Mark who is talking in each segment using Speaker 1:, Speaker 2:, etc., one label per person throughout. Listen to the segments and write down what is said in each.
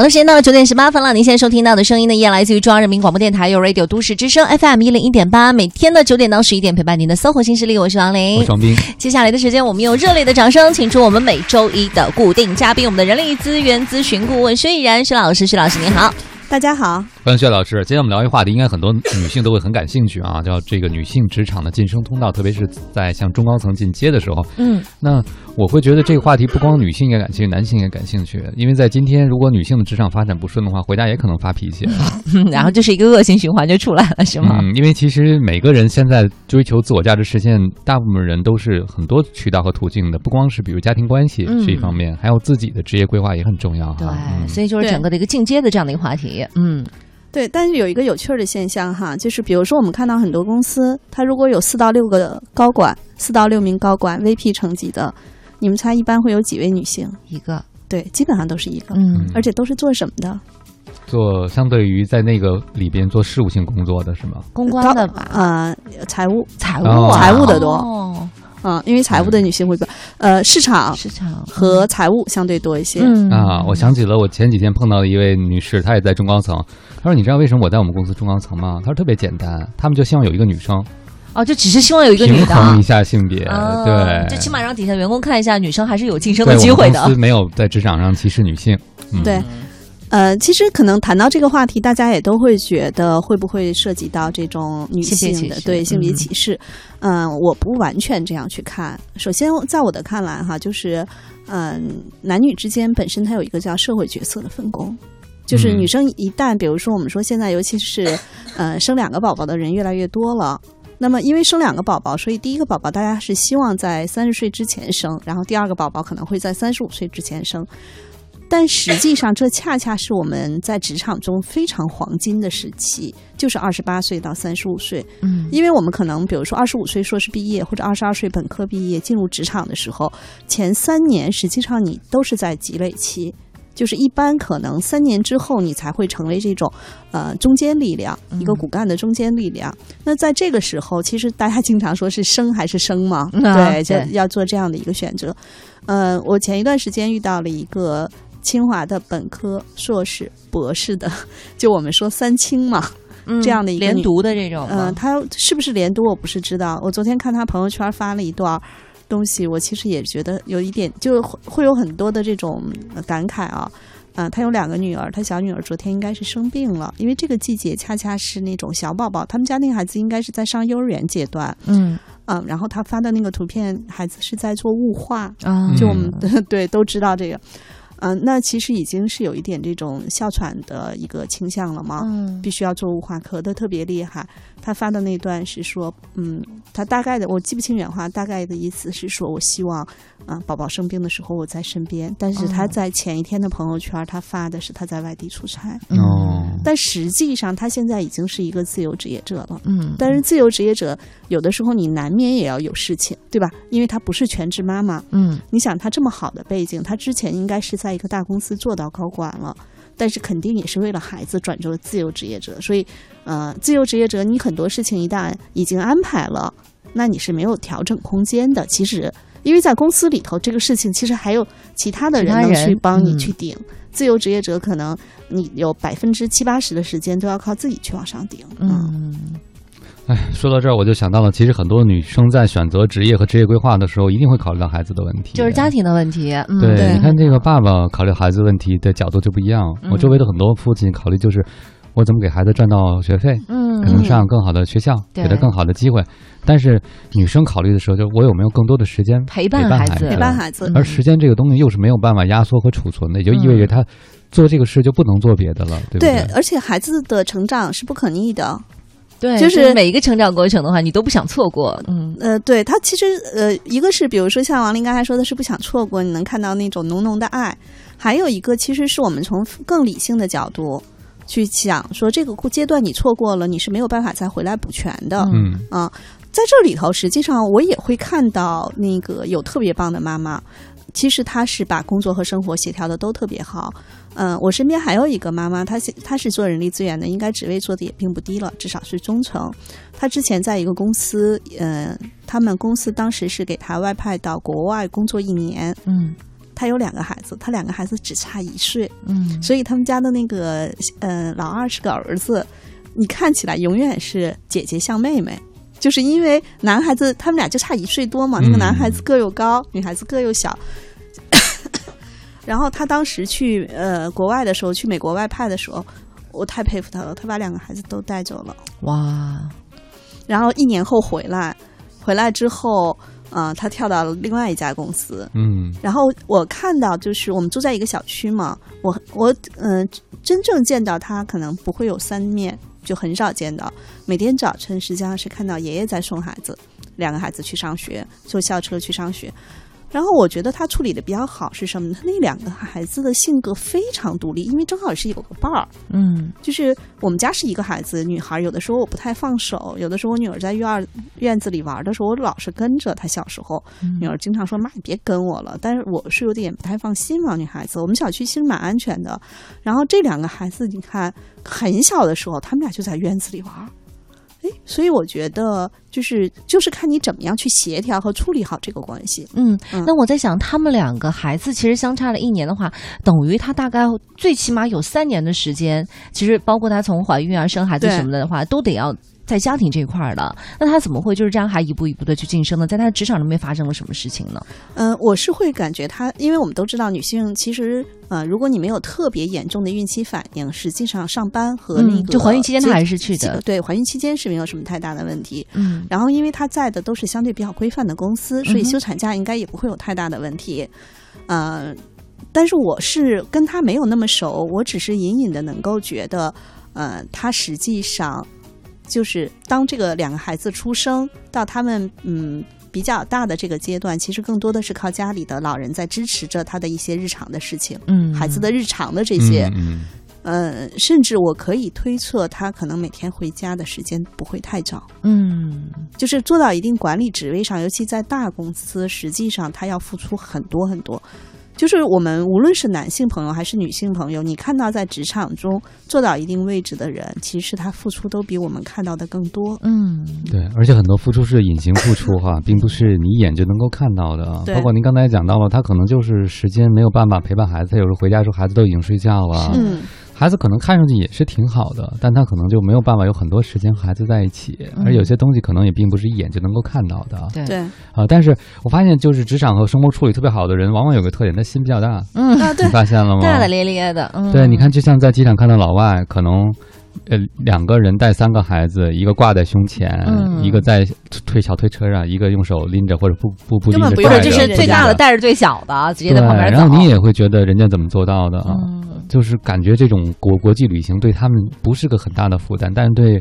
Speaker 1: 好了，时间到了九点十八分了。您现在收听到的声音呢，依然来自于中央人民广播电台有 Radio 都市之声 FM 一零一点八，每天的九点到十一点陪伴您的搜狐新势力，我是王琳，
Speaker 2: 我是王斌。
Speaker 1: 接下来的时间，我们用热烈的掌声，请出我们每周一的固定嘉宾，我们的人力资源咨询顾问薛逸然薛老师，薛老师您好。
Speaker 3: 大家好，
Speaker 2: 欢迎薛老师。今天我们聊一个话题，应该很多女性都会很感兴趣啊，叫这个女性职场的晋升通道，特别是在向中高层进阶的时候。
Speaker 1: 嗯，
Speaker 2: 那我会觉得这个话题不光女性也感兴趣，男性也感兴趣，因为在今天，如果女性的职场发展不顺的话，回家也可能发脾气，
Speaker 1: 然后就是一个恶性循环就出来了，是吗？
Speaker 2: 嗯，因为其实每个人现在追求自我价值实现，大部分人都是很多渠道和途径的，不光是比如家庭关系是一方面，还有自己的职业规划也很重要哈。
Speaker 1: 对，所以就是整个的一个进阶的这样的一个话题。嗯。
Speaker 3: 对，但是有一个有趣的现象哈，就是比如说我们看到很多公司，它如果有四到六个高管，四到六名高管 VP 层级的，你们猜一般会有几位女性？
Speaker 1: 一个。
Speaker 3: 对，基本上都是一个。
Speaker 1: 嗯。
Speaker 3: 而且都是做什么的？
Speaker 2: 做相对于在那个里边做事务性工作的是吗？
Speaker 1: 公关的吧？
Speaker 3: 呃，财务，
Speaker 1: 财务，
Speaker 3: 财务的多。哦。嗯，因为财务的女性会比呃，市场、
Speaker 1: 市场
Speaker 3: 和财务相对多一些。
Speaker 2: 嗯啊，我想起了我前几天碰到的一位女士，她也在中高层。她说：“你知道为什么我在我们公司中高层吗？”她说：“特别简单，他们就希望有一个女生。”
Speaker 1: 哦，就只是希望有一个女的
Speaker 2: 平衡一下性别，对，
Speaker 1: 就起码让底下员工看一下，女生还是有晋升的机会的。
Speaker 2: 公司没有在职场上歧视女性。
Speaker 3: 对。呃，其实可能谈到这个话题，大家也都会觉得会不会涉及到这种女性的对性别歧视？嗯，我不完全这样去看。首先，在我的看来，哈，就是嗯，男女之间本身它有一个叫社会角色的分工，就是女生一旦比如说我们说现在尤其是呃生两个宝宝的人越来越多了，那么因为生两个宝宝，所以第一个宝宝大家是希望在三十岁之前生，然后第二个宝宝可能会在三十五岁之前生。但实际上，这恰恰是我们在职场中非常黄金的时期，就是二十八岁到三十五岁。
Speaker 1: 嗯，
Speaker 3: 因为我们可能，比如说二十五岁硕士毕业，或者二十二岁本科毕业进入职场的时候，前三年实际上你都是在积累期，就是一般可能三年之后你才会成为这种呃中坚力量，一个骨干的中坚力量。那在这个时候，其实大家经常说是生还是生嘛？对，就要做这样的一个选择。呃，我前一段时间遇到了一个。清华的本科、硕士、博士的，就我们说三清嘛，这样的一个
Speaker 1: 连读的这种，
Speaker 3: 嗯，他是不是连读我不是知道。我昨天看他朋友圈发了一段东西，我其实也觉得有一点，就会有很多的这种感慨啊。啊，他有两个女儿，他小女儿昨天应该是生病了，因为这个季节恰恰是那种小宝宝，他们家那个孩子应该是在上幼儿园阶段，
Speaker 1: 嗯
Speaker 3: 嗯，然后他发的那个图片，孩子是在做雾化，
Speaker 1: 啊，
Speaker 3: 就我们 对都知道这个。嗯，那其实已经是有一点这种哮喘的一个倾向了嘛，
Speaker 1: 嗯，
Speaker 3: 必须要做雾化，咳的特别厉害。他发的那段是说，嗯，他大概的我记不清原话，大概的意思是说我希望，啊，宝宝生病的时候我在身边。但是他在前一天的朋友圈，他发的是他在外地出差。
Speaker 2: 哦，
Speaker 3: 但实际上他现在已经是一个自由职业者了。
Speaker 1: 嗯，
Speaker 3: 但是自由职业者有的时候你难免也要有事情，对吧？因为他不是全职妈妈。
Speaker 1: 嗯，
Speaker 3: 你想他这么好的背景，他之前应该是在一个大公司做到高管了。但是肯定也是为了孩子转做自由职业者，所以，呃，自由职业者你很多事情一旦已经安排了，那你是没有调整空间的。其实，因为在公司里头，这个事情其实还有其他的人能去帮你去顶。自由职业者可能你有百分之七八十的时间都要靠自己去往上顶。
Speaker 1: 嗯。
Speaker 2: 哎，说到这儿，我就想到了，其实很多女生在选择职业和职业规划的时候，一定会考虑到孩子的问题，
Speaker 1: 就是家庭的问题。
Speaker 2: 对，你看这个爸爸考虑孩子问题的角度就不一样。我周围的很多父亲考虑就是，我怎么给孩子赚到学费，
Speaker 1: 嗯，
Speaker 2: 可能上更好的学校，给他更好的机会。但是女生考虑的时候，就我有没有更多的时间
Speaker 1: 陪
Speaker 2: 伴
Speaker 1: 孩子，
Speaker 3: 陪伴孩子。
Speaker 2: 而时间这个东西又是没有办法压缩和储存的，也就意味着他做这个事就不能做别的了，对不对？
Speaker 3: 对，而且孩子的成长是不可逆的。
Speaker 1: 对，
Speaker 3: 就是
Speaker 1: 每一个成长过程的话，你都不想错过。嗯，
Speaker 3: 呃，对他其实呃，一个是比如说像王林刚才说的是不想错过，你能看到那种浓浓的爱；还有一个其实是我们从更理性的角度去想，说这个阶段你错过了，你是没有办法再回来补全的。
Speaker 2: 嗯
Speaker 3: 啊，在这里头，实际上我也会看到那个有特别棒的妈妈。其实她是把工作和生活协调的都特别好，嗯，我身边还有一个妈妈，她她是做人力资源的，应该职位做的也并不低了，至少是中层。她之前在一个公司，嗯，他们公司当时是给她外派到国外工作一年，
Speaker 1: 嗯。
Speaker 3: 她有两个孩子，她两个孩子只差一岁，
Speaker 1: 嗯，
Speaker 3: 所以他们家的那个呃老二是个儿子，你看起来永远是姐姐像妹妹，就是因为男孩子他们俩就差一岁多嘛，那个男孩子个又高，女孩子个又小。然后他当时去呃国外的时候，去美国外派的时候，我太佩服他了，他把两个孩子都带走了，
Speaker 1: 哇！
Speaker 3: 然后一年后回来，回来之后。啊，他跳到了另外一家公司。
Speaker 2: 嗯，
Speaker 3: 然后我看到，就是我们住在一个小区嘛，我我嗯，真正见到他可能不会有三面，就很少见到。每天早晨实际上是看到爷爷在送孩子，两个孩子去上学，坐校车去上学。然后我觉得他处理的比较好是什么呢？他那两个孩子的性格非常独立，因为正好是有个伴儿。
Speaker 1: 嗯，
Speaker 3: 就是我们家是一个孩子，女孩有的时候我不太放手，有的时候我女儿在院儿院子里玩的时候，我老是跟着她。小时候，女儿经常说：“妈，你别跟我了。”但是我是有点不太放心嘛，女孩子。我们小区其实蛮安全的。然后这两个孩子，你看很小的时候，他们俩就在院子里玩。哎，所以我觉得就是就是看你怎么样去协调和处理好这个关系。
Speaker 1: 嗯，那我在想，他们两个孩子其实相差了一年的话，等于他大概最起码有三年的时间，其实包括他从怀孕啊、生孩子什么的的话，都得要。在家庭这一块儿的，那他怎么会就是这样还一步一步的去晋升呢？在他的职场中面发生了什么事情呢？
Speaker 3: 嗯，我是会感觉他，因为我们都知道女性其实，呃，如果你没有特别严重的孕期反应，实际上上班和那个
Speaker 1: 就怀孕期间她还是去的，
Speaker 3: 对，怀孕期间是没有什么太大的问题。
Speaker 1: 嗯，
Speaker 3: 然后因为她在的都是相对比较规范的公司，所以休产假应该也不会有太大的问题。呃，但是我是跟她没有那么熟，我只是隐隐的能够觉得，呃，她实际上。就是当这个两个孩子出生到他们嗯比较大的这个阶段，其实更多的是靠家里的老人在支持着他的一些日常的事情，
Speaker 1: 嗯，
Speaker 3: 孩子的日常的这些，
Speaker 2: 嗯，
Speaker 3: 呃，甚至我可以推测，他可能每天回家的时间不会太早，
Speaker 1: 嗯，
Speaker 3: 就是做到一定管理职位上，尤其在大公司，实际上他要付出很多很多。就是我们无论是男性朋友还是女性朋友，你看到在职场中做到一定位置的人，其实他付出都比我们看到的更多。
Speaker 1: 嗯，
Speaker 2: 对，而且很多付出是隐形付出哈，并不是你一眼就能够看到的。包括您刚才讲到了，他可能就是时间没有办法陪伴孩子，他有时候回家时候孩子都已经睡觉了。
Speaker 3: 嗯。
Speaker 2: 孩子可能看上去也是挺好的，但他可能就没有办法有很多时间和孩子在一起，而有些东西可能也并不是一眼就能够看到的。
Speaker 1: 对
Speaker 2: 啊，但是我发现，就是职场和生活处理特别好的人，往往有个特点，他心比较大。
Speaker 1: 嗯，
Speaker 3: 对，
Speaker 2: 你发现了吗？
Speaker 1: 大大咧咧的。
Speaker 2: 对，你看，就像在机场看到老外，可能。呃，两个人带三个孩子，一个挂在胸前，一个在推小推车上，一个用手拎着或者不不不拎着，
Speaker 3: 或者
Speaker 1: 就是最大的带着最小的，直接在旁边
Speaker 2: 走。然后你也会觉得人家怎么做到的啊？就是感觉这种国国际旅行对他们不是个很大的负担，但是对。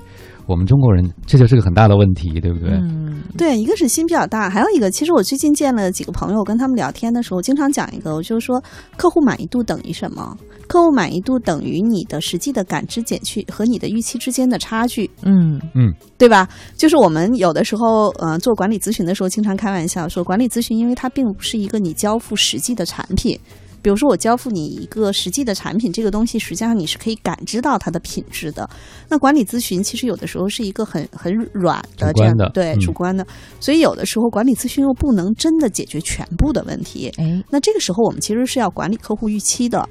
Speaker 2: 我们中国人，这就是个很大的问题，对不对？
Speaker 1: 嗯，
Speaker 3: 对，一个是心比较大，还有一个，其实我最近见了几个朋友，跟他们聊天的时候，经常讲一个，我就是说，客户满意度等于什么？客户满意度等于你的实际的感知减去和你的预期之间的差距。
Speaker 1: 嗯
Speaker 2: 嗯，
Speaker 3: 对吧？就是我们有的时候，呃，做管理咨询的时候，经常开玩笑说，管理咨询，因为它并不是一个你交付实际的产品。比如说，我交付你一个实际的产品，这个东西实际上你是可以感知到它的品质的。那管理咨询其实有的时候是一个很很软的这样
Speaker 2: 的，
Speaker 3: 对主观的，所以有的时候管理咨询又不能真的解决全部的问题。
Speaker 1: 哎，
Speaker 3: 那这个时候我们其实是要管理客户预期的。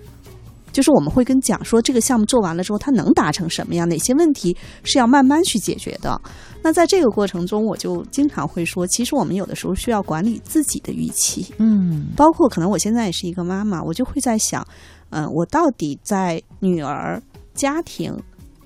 Speaker 3: 就是我们会跟讲说，这个项目做完了之后，它能达成什么样？哪些问题是要慢慢去解决的？那在这个过程中，我就经常会说，其实我们有的时候需要管理自己的预期。
Speaker 1: 嗯，
Speaker 3: 包括可能我现在也是一个妈妈，我就会在想，嗯，我到底在女儿、家庭。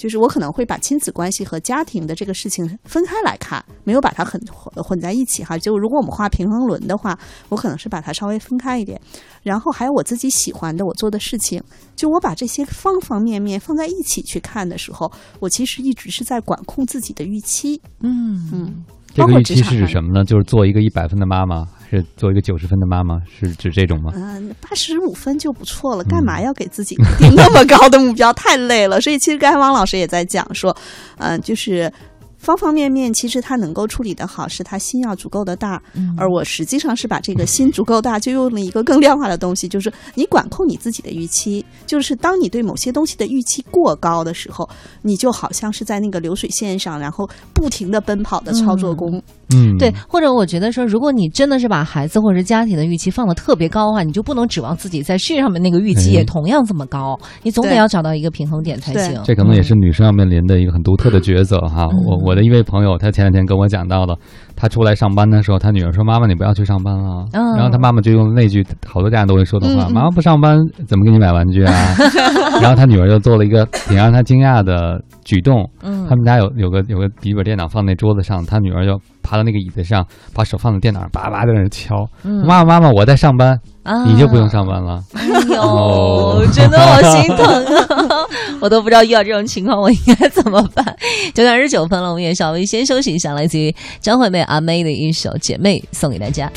Speaker 3: 就是我可能会把亲子关系和家庭的这个事情分开来看，没有把它很混混在一起哈。就如果我们画平衡轮的话，我可能是把它稍微分开一点。然后还有我自己喜欢的我做的事情，就我把这些方方面面放在一起去看的时候，我其实一直是在管控自己的预期。
Speaker 1: 嗯
Speaker 3: 嗯。
Speaker 2: 这个预期是指什么呢？就是做一个一百分的妈妈，是做一个九十分的妈妈，是指这种吗？
Speaker 3: 嗯，八十五分就不错了，干嘛要给自己定那么高的目标？太累了。所以其实刚才汪老师也在讲说，嗯，就是方方面面，其实他能够处理的好，是他心要足够的大。而我实际上是把这个心足够大，就用了一个更量化的东西，就是你管控你自己的预期。就是当你对某些东西的预期过高的时候，你就好像是在那个流水线上，然后不停的奔跑的操作工。
Speaker 2: 嗯，
Speaker 1: 对。或者我觉得说，如果你真的是把孩子或者是家庭的预期放的特别高的话，你就不能指望自己在事业上面那个预期也同样这么高。你总得要找到一个平衡点才行。
Speaker 2: 这可能也是女生要面临的一个很独特的抉择哈。我我的一位朋友，他前两天跟我讲到了，他出来上班的时候，他女儿说：“妈妈，你不要去上班了。”然后他妈妈就用那句好多家长都会说的话：“妈妈不上班，怎么给你买玩具啊？” 然后他女儿就做了一个挺让他惊讶的举动。嗯他们家有有个有个笔记本电脑放在桌子上，他女儿就爬到那个椅子上，把手放在电脑上，叭叭在那敲。妈妈妈妈，我在上班，你就不用上班了。
Speaker 1: 哎呦，真的好心疼啊！我都不知道遇到这种情况我应该怎么办。九点二十九分了，我们也稍微先休息一下，来自于张惠妹阿妹的一首《姐妹》送给大家。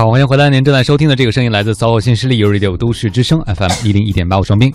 Speaker 2: 好，欢迎回来！您正在收听的这个声音来自搜新势力 Radio 都市之声 FM 一零一点八，我双冰，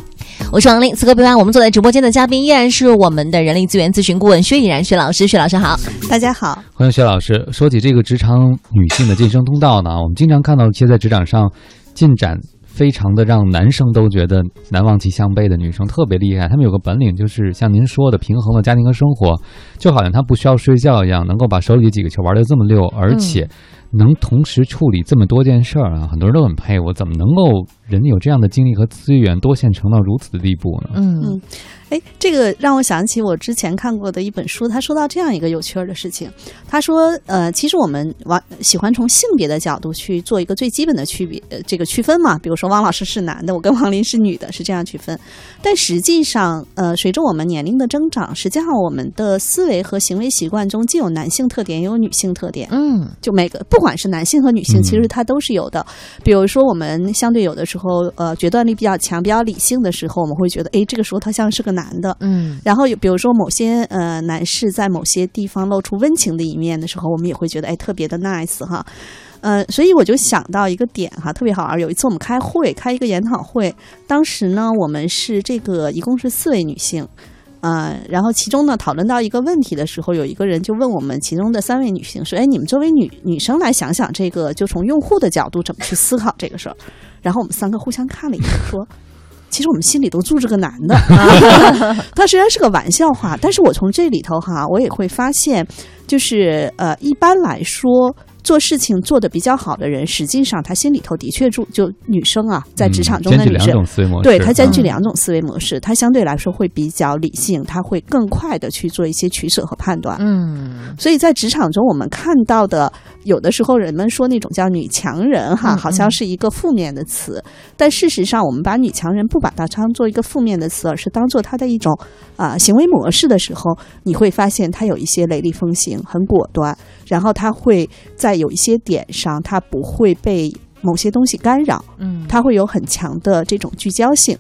Speaker 1: 我是王琳。此刻陪伴我们坐在直播间的嘉宾依然是我们的人力资源咨询顾问薛以然薛老师。薛老师好，
Speaker 3: 大家好，
Speaker 2: 欢迎薛老师。说起这个职场女性的晋升通道呢，我们经常看到一些在职场上进展。非常的让男生都觉得难望其项背的女生特别厉害，她们有个本领，就是像您说的平衡了家庭和生活，就好像她不需要睡觉一样，能够把手里几个球玩得这么溜，而且能同时处理这么多件事儿啊，很多人都很佩服，怎么能够人有这样的精力和资源多线程到如此的地步呢？
Speaker 3: 嗯。哎，这个让我想起我之前看过的一本书，他说到这样一个有趣儿的事情。他说，呃，其实我们往喜欢从性别的角度去做一个最基本的区别，呃，这个区分嘛。比如说，汪老师是男的，我跟王林是女的，是这样区分。但实际上，呃，随着我们年龄的增长，实际上我们的思维和行为习惯中既有男性特点，也有女性特点。
Speaker 1: 嗯，
Speaker 3: 就每个不管是男性和女性，其实它都是有的。比如说，我们相对有的时候，呃，决断力比较强、比较理性的时候，我们会觉得，哎，这个时候他像是个男的。
Speaker 1: 嗯。
Speaker 3: 然后有，比如说某些呃男士在某些地方露出温情的一面的时候，我们也会觉得哎特别的 nice 哈，呃，所以我就想到一个点哈，特别好玩。有一次我们开会，开一个研讨会，当时呢我们是这个一共是四位女性，呃，然后其中呢讨论到一个问题的时候，有一个人就问我们其中的三位女性说，哎，你们作为女女生来想想这个，就从用户的角度怎么去思考这个事儿。然后我们三个互相看了一眼，说。其实我们心里都住着个男的，他虽然是个玩笑话，但是我从这里头哈，我也会发现，就是呃，一般来说。做事情做的比较好的人，实际上他心里头的确住就女生啊，在职场中的女生，对她兼具两种思维模式，她相对来说会比较理性，她会更快的去做一些取舍和判断。
Speaker 1: 嗯，
Speaker 3: 所以在职场中，我们看到的有的时候人们说那种叫女强人哈，好像是一个负面的词，但事实上，我们把女强人不把它当做一个负面的词，而是当做她的一种啊行为模式的时候，你会发现她有一些雷厉风行，很果断。然后她会在有一些点上，他不会被某些东西干扰，
Speaker 1: 嗯，
Speaker 3: 他会有很强的这种聚焦性。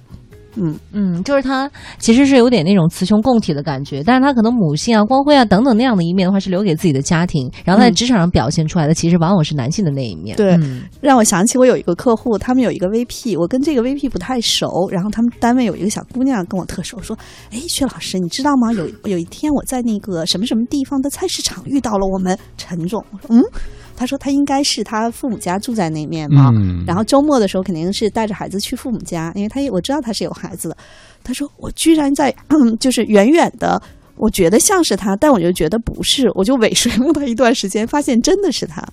Speaker 3: 嗯
Speaker 1: 嗯，就是他其实是有点那种雌雄共体的感觉，但是他可能母性啊、光辉啊等等那样的一面的话是留给自己的家庭，然后在职场上表现出来的其实往往是男性的那一面。
Speaker 3: 对，让我想起我有一个客户，他们有一个 VP，我跟这个 VP 不太熟，然后他们单位有一个小姑娘跟我特熟，说：“哎，薛老师，你知道吗？有有一天我在那个什么什么地方的菜市场遇到了我们陈总。”我说：“嗯。”他说他应该是他父母家住在那面嘛，然后周末的时候肯定是带着孩子去父母家，因为他我知道他是有孩子的。他说我居然在 就是远远的，我觉得像是他，但我就觉得不是，我就尾随了他一段时间，发现真的是他，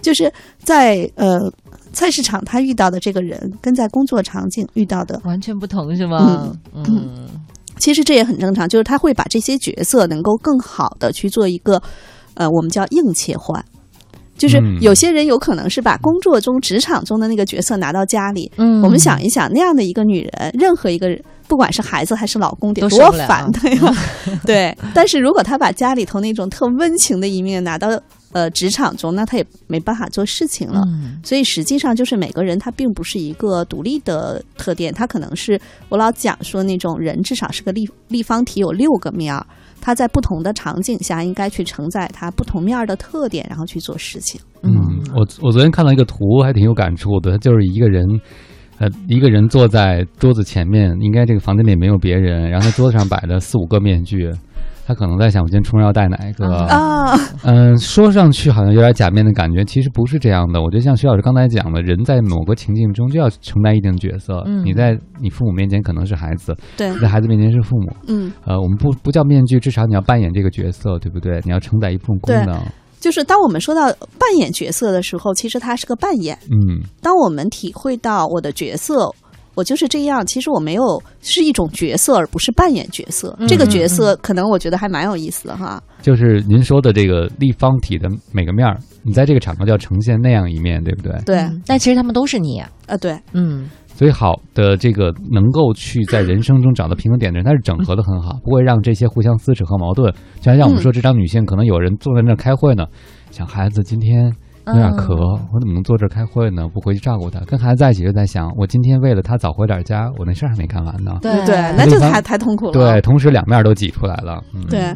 Speaker 3: 就是在呃菜市场他遇到的这个人，跟在工作场景遇到的
Speaker 1: 完全不同，是吗？
Speaker 3: 嗯，其实这也很正常，就是他会把这些角色能够更好的去做一个呃我们叫硬切换。就是有些人有可能是把工作中、职场中的那个角色拿到家里。
Speaker 1: 嗯，
Speaker 3: 我们想一想，那样的一个女人，任何一个人，不管是孩子还是老公，得多烦的呀。对，但是如果她把家里头那种特温情的一面拿到呃职场中，那她也没办法做事情了。所以实际上就是每个人他并不是一个独立的特点，他可能是我老讲说那种人至少是个立立方体，有六个面儿。他在不同的场景下应该去承载他不同面的特点，然后去做事情。
Speaker 2: 嗯，我我昨天看到一个图，还挺有感触的。他就是一个人，呃，一个人坐在桌子前面，应该这个房间里没有别人，然后他桌子上摆了四五个面具。他可能在想，我今天出门要带哪一个
Speaker 3: 啊？
Speaker 2: 嗯，说上去好像有点假面的感觉，其实不是这样的。我觉得像徐老师刚才讲的，人在某个情境中就要承担一定角色。
Speaker 1: 嗯，
Speaker 2: 你在你父母面前可能是孩子，
Speaker 3: 对，
Speaker 2: 在孩子面前是父母。
Speaker 3: 嗯，
Speaker 2: 呃，我们不不叫面具，至少你要扮演这个角色，对不对？你要承载一部分功能。
Speaker 3: 就是当我们说到扮演角色的时候，其实它是个扮演。
Speaker 2: 嗯，
Speaker 3: 当我们体会到我的角色。我就是这样，其实我没有是一种角色，而不是扮演角色。这个角色可能我觉得还蛮有意思的哈。
Speaker 2: 就是您说的这个立方体的每个面儿，你在这个场合就要呈现那样一面，对不对？
Speaker 3: 对。
Speaker 1: 但其实他们都是你啊，
Speaker 3: 对，
Speaker 1: 嗯。
Speaker 2: 所以好的这个能够去在人生中找到平衡点的人，他是整合的很好，不会让这些互相撕扯和矛盾。就像我们说，这张女性可能有人坐在那儿开会呢，想孩子今天。有点咳，我怎么能坐这儿开会呢？不回去照顾他，跟孩子在一起就在想，我今天为了他早回点家，我那事儿还没干完呢。
Speaker 3: 对对，那就太太痛苦了。
Speaker 2: 对，同时两面都挤出来了。
Speaker 3: 对，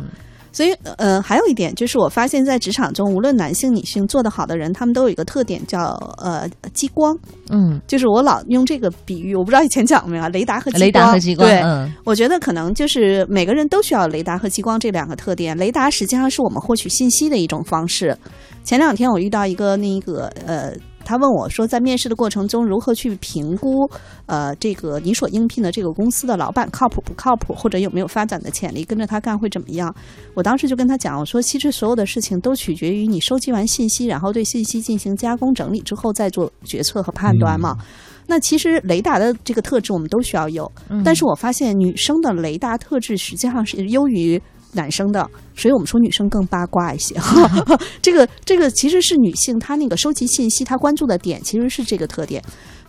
Speaker 3: 所以，呃，还有一点就是，我发现，在职场中，无论男性、女性，做得好的人，他们都有一个特点，叫呃激光。
Speaker 1: 嗯，
Speaker 3: 就是我老用这个比喻，我不知道以前讲过没有，雷达和
Speaker 1: 雷达和激光。
Speaker 3: 对，我觉得可能就是每个人都需要雷达和激光这两个特点。雷达实际上是我们获取信息的一种方式。前两天我遇到一个那个呃。他问我说，在面试的过程中，如何去评估，呃，这个你所应聘的这个公司的老板靠谱不靠谱，或者有没有发展的潜力，跟着他干会怎么样？我当时就跟他讲，我说，其实所有的事情都取决于你收集完信息，然后对信息进行加工整理之后再做决策和判断嘛。那其实雷达的这个特质我们都需要有，但是我发现女生的雷达特质实际上是优于。男生的，所以我们说女生更八卦一些。这个这个其实是女性，她那个收集信息，她关注的点其实是这个特点。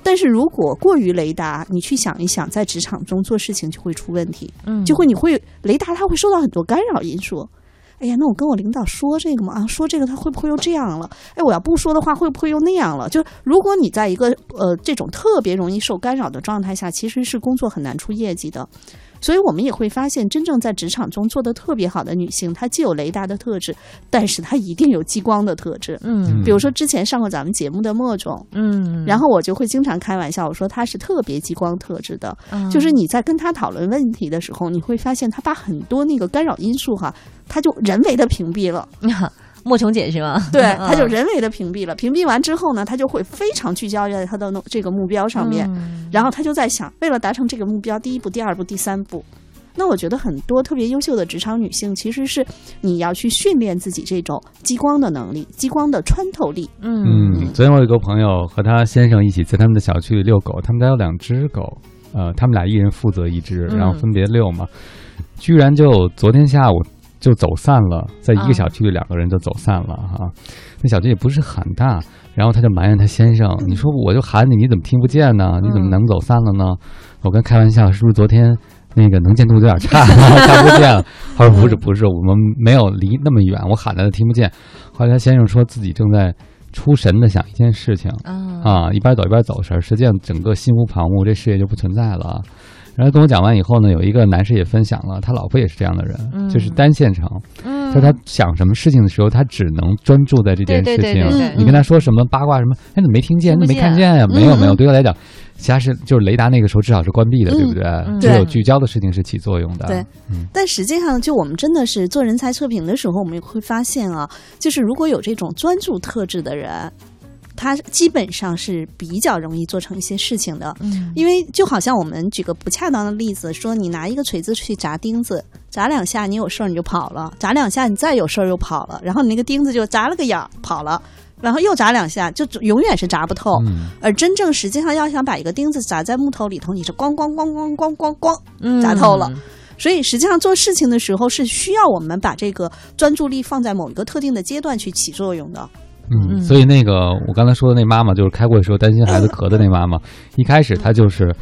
Speaker 3: 但是如果过于雷达，你去想一想，在职场中做事情就会出问题。嗯，就会你会雷达，它会受到很多干扰因素。哎呀，那我跟我领导说这个吗？啊，说这个他会不会又这样了？哎，我要不说的话，会不会又那样了？就如果你在一个呃这种特别容易受干扰的状态下，其实是工作很难出业绩的。所以我们也会发现，真正在职场中做的特别好的女性，她既有雷达的特质，但是她一定有激光的特质。
Speaker 1: 嗯，
Speaker 3: 比如说之前上过咱们节目的莫总，
Speaker 1: 嗯，
Speaker 3: 然后我就会经常开玩笑，我说她是特别激光特质的，就是你在跟她讨论问题的时候，你会发现她把很多那个干扰因素哈，她就人为的屏蔽了。
Speaker 1: 莫琼姐是吗？
Speaker 3: 对，他就人为的屏蔽了。屏蔽完之后呢，他就会非常聚焦在他的这个目标上面，然后他就在想，为了达成这个目标，第一步、第二步、第三步。那我觉得很多特别优秀的职场女性，其实是你要去训练自己这种激光的能力、激光的穿透力。
Speaker 2: 嗯，昨天我有个朋友和他先生一起在他们的小区里遛狗，他们家有两只狗，呃，他们俩一人负责一只，然后分别遛嘛，居然就昨天下午。就走散了，在一个小区里，两个人就走散了哈。那小区也不是很大，然后他就埋怨他先生：“你说我就喊你，你怎么听不见呢？你怎么能走散了呢？”我跟开玩笑，是不是昨天那个能见度有点差，看不见了？他说：“不是，不是，我们没有离那么远，我喊他听不见。”后来他先生说自己正在出神的想一件事情啊，一边走一边走神，实际上整个心无旁骛，这事业就不存在了。然后跟我讲完以后呢，有一个男士也分享了，他老婆也是这样的人，就是单线程。嗯，他想什么事情的时候，他只能专注在这件事情。你跟他说什么八卦什么，哎，怎么没听见？那没看见呀？没有没有，对他来讲，其他是就是雷达那个时候至少是关闭的，对不对？只有聚焦的事情是起作用的。
Speaker 3: 对，但实际上，就我们真的是做人才测评的时候，我们会发现啊，就是如果有这种专注特质的人。他基本上是比较容易做成一些事情的，
Speaker 1: 嗯，
Speaker 3: 因为就好像我们举个不恰当的例子，说你拿一个锤子去砸钉子，砸两下你有事儿你就跑了，砸两下你再有事儿又跑了，然后你那个钉子就砸了个眼儿跑了，然后又砸两下就永远是砸不透，而真正实际上要想把一个钉子砸在木头里头，你是咣咣咣咣咣咣咣砸透了，所以实际上做事情的时候是需要我们把这个专注力放在某一个特定的阶段去起作用的。
Speaker 2: 嗯，所以那个我刚才说的那妈妈，就是开会的时候担心孩子咳的那妈妈，一开始她就是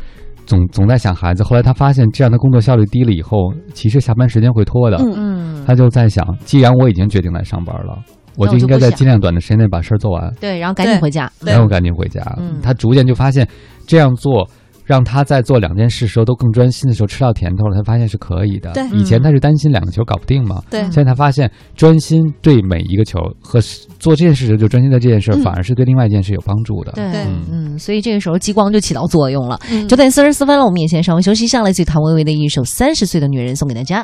Speaker 2: 总总在想孩子，后来她发现这样的工作效率低了以后，其实下班时间会拖的。
Speaker 1: 嗯嗯，
Speaker 2: 她就在想，既然我已经决定来上班了，我就应该在尽量短的时间内把事儿做完。
Speaker 1: 对，然后赶紧回家，
Speaker 2: 然后赶紧回家。嗯，她逐渐就发现这样做。让他在做两件事时候都更专心的时候吃到甜头了，他发现是可以的。
Speaker 3: 对，
Speaker 2: 以前他是担心两个球搞不定嘛。
Speaker 3: 对，
Speaker 2: 现在他发现专心对每一个球和做这件事时就专心在这件事，反而是对另外一件事有帮助的。
Speaker 1: 对，嗯，所以这个时候激光就起到作用了。九点四十四分了，我们也先稍微休息一下，来自于谭维维的一首《三十岁的女人》送给大家。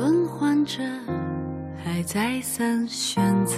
Speaker 4: 轮换着，还再三选择。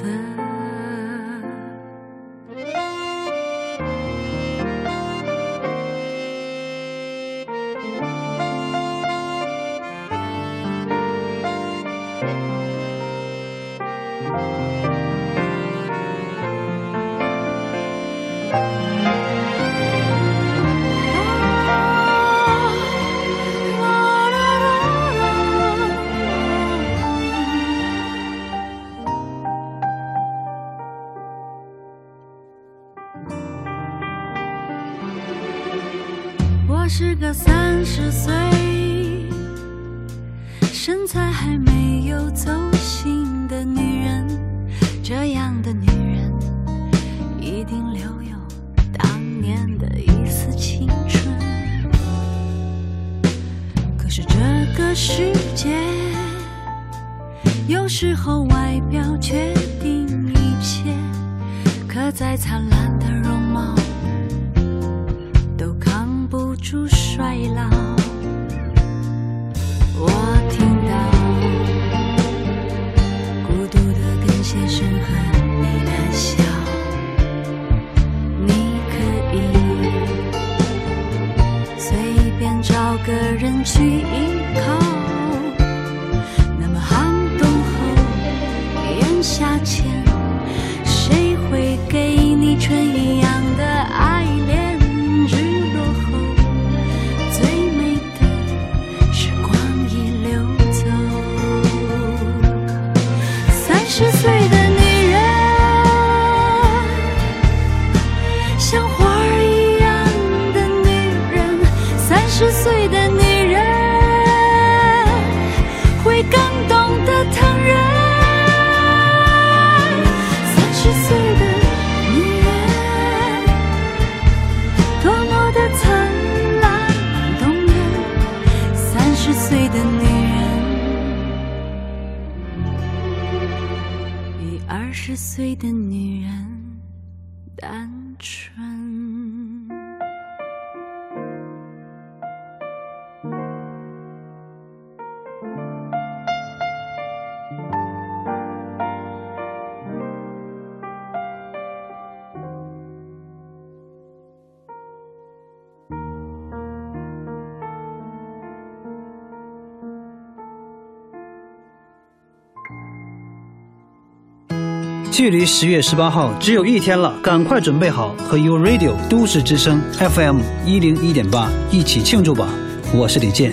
Speaker 5: 距离十月十八号只有一天了，赶快准备好和 u Radio 都市之声 FM 一零一点八一起庆祝吧！我是李健。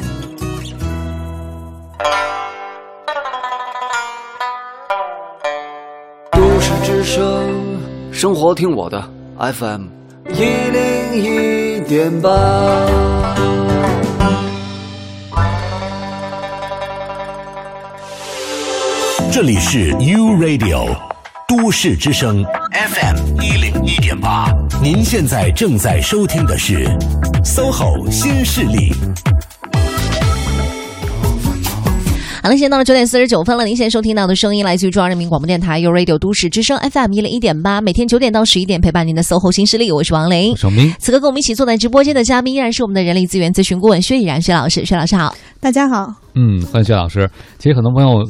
Speaker 6: 都市之声，生活听我的 FM 一零一点八。
Speaker 7: 这里是 u Radio。都市之声 FM 一零一点八，您现在正在收听的是 SOHO 新势力。
Speaker 1: 好了，现在到了九点四十九分了。您现在收听到的声音来自于中央人民广播电台 u Radio 都市之声 FM 一零一点八，每天九点到十一点陪伴您的 SOHO 新势力，我是王琳。
Speaker 2: 小明，
Speaker 1: 此刻跟我们一起坐在直播间的嘉宾依然是我们的人力资源咨询顾问薛以然薛老师。薛老师好，
Speaker 3: 大家好。
Speaker 2: 嗯，欢迎薛老师。其实很多朋友。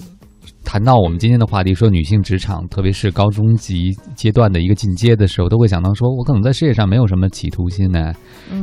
Speaker 2: 谈到我们今天的话题，说女性职场，特别是高中级阶段的一个进阶的时候，都会想到说，我可能在事业上没有什么企图心呢，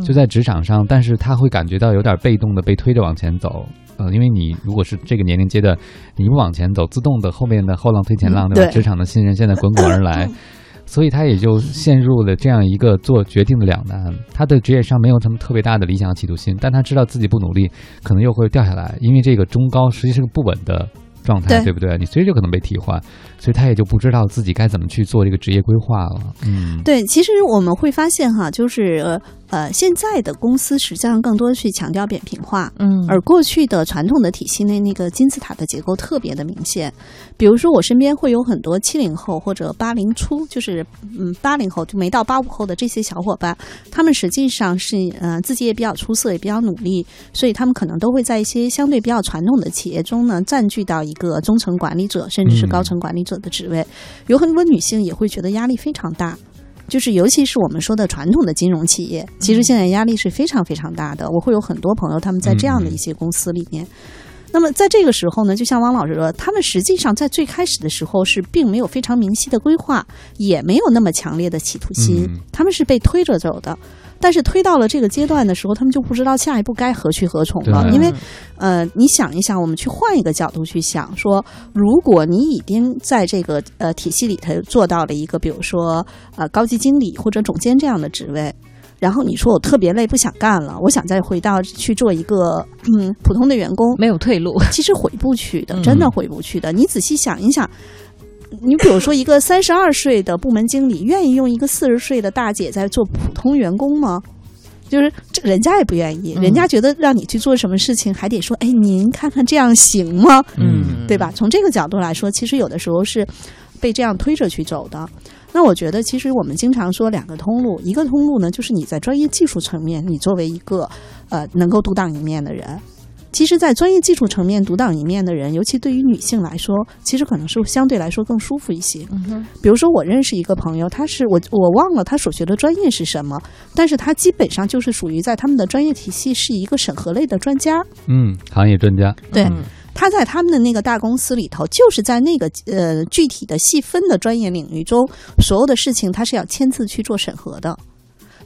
Speaker 2: 就在职场上，但是她会感觉到有点被动的被推着往前走，呃，因为你如果是这个年龄阶段，你不往前走，自动的后面的后浪推前浪，对吧？职场的新人现在滚滚而来，所以他也就陷入了这样一个做决定的两难。他的职业上没有什么特别大的理想企图心，但他知道自己不努力，可能又会掉下来，因为这个中高实际是个不稳的。状态，对不对？你随时就可能被替换，所以他也就不知道自己该怎么去做这个职业规划了。嗯，
Speaker 3: 对，其实我们会发现哈，就是。呃，现在的公司实际上更多去强调扁平化，
Speaker 1: 嗯，
Speaker 3: 而过去的传统的体系内那个金字塔的结构特别的明显。比如说，我身边会有很多七零后或者八零初，就是嗯八零后就没到八五后的这些小伙伴，他们实际上是呃自己也比较出色，也比较努力，所以他们可能都会在一些相对比较传统的企业中呢，占据到一个中层管理者甚至是高层管理者的职位。有很多女性也会觉得压力非常大。就是，尤其是我们说的传统的金融企业，其实现在压力是非常非常大的。我会有很多朋友他们在这样的一些公司里面。那么在这个时候呢，就像汪老师说，他们实际上在最开始的时候是并没有非常明晰的规划，也没有那么强烈的企图心，他们是被推着走的。但是推到了这个阶段的时候，他们就不知道下一步该何去何从了。因为，呃，你想一想，我们去换一个角度去想，说，如果你已经在这个呃体系里头做到了一个，比如说呃高级经理或者总监这样的职位，然后你说我特别累，不想干了，我想再回到去做一个嗯普通的员工，
Speaker 1: 没有退路，
Speaker 3: 其实回不去的，真的回不去的。你仔细想一想。你比如说，一个三十二岁的部门经理，愿意用一个四十岁的大姐在做普通员工吗？就是这人家也不愿意，人家觉得让你去做什么事情，还得说，哎，您看看这样行吗？
Speaker 1: 嗯，
Speaker 3: 对吧？从这个角度来说，其实有的时候是被这样推着去走的。那我觉得，其实我们经常说两个通路，一个通路呢，就是你在专业技术层面，你作为一个呃能够独当一面的人。其实，在专业技术层面独当一面的人，尤其对于女性来说，其实可能是相对来说更舒服一些。比如说，我认识一个朋友，他是我我忘了他所学的专业是什么，但是他基本上就是属于在他们的专业体系是一个审核类的专家。
Speaker 2: 嗯，行业专家。
Speaker 3: 对，他在他们的那个大公司里头，就是在那个呃具体的细分的专业领域中，所有的事情他是要签字去做审核的。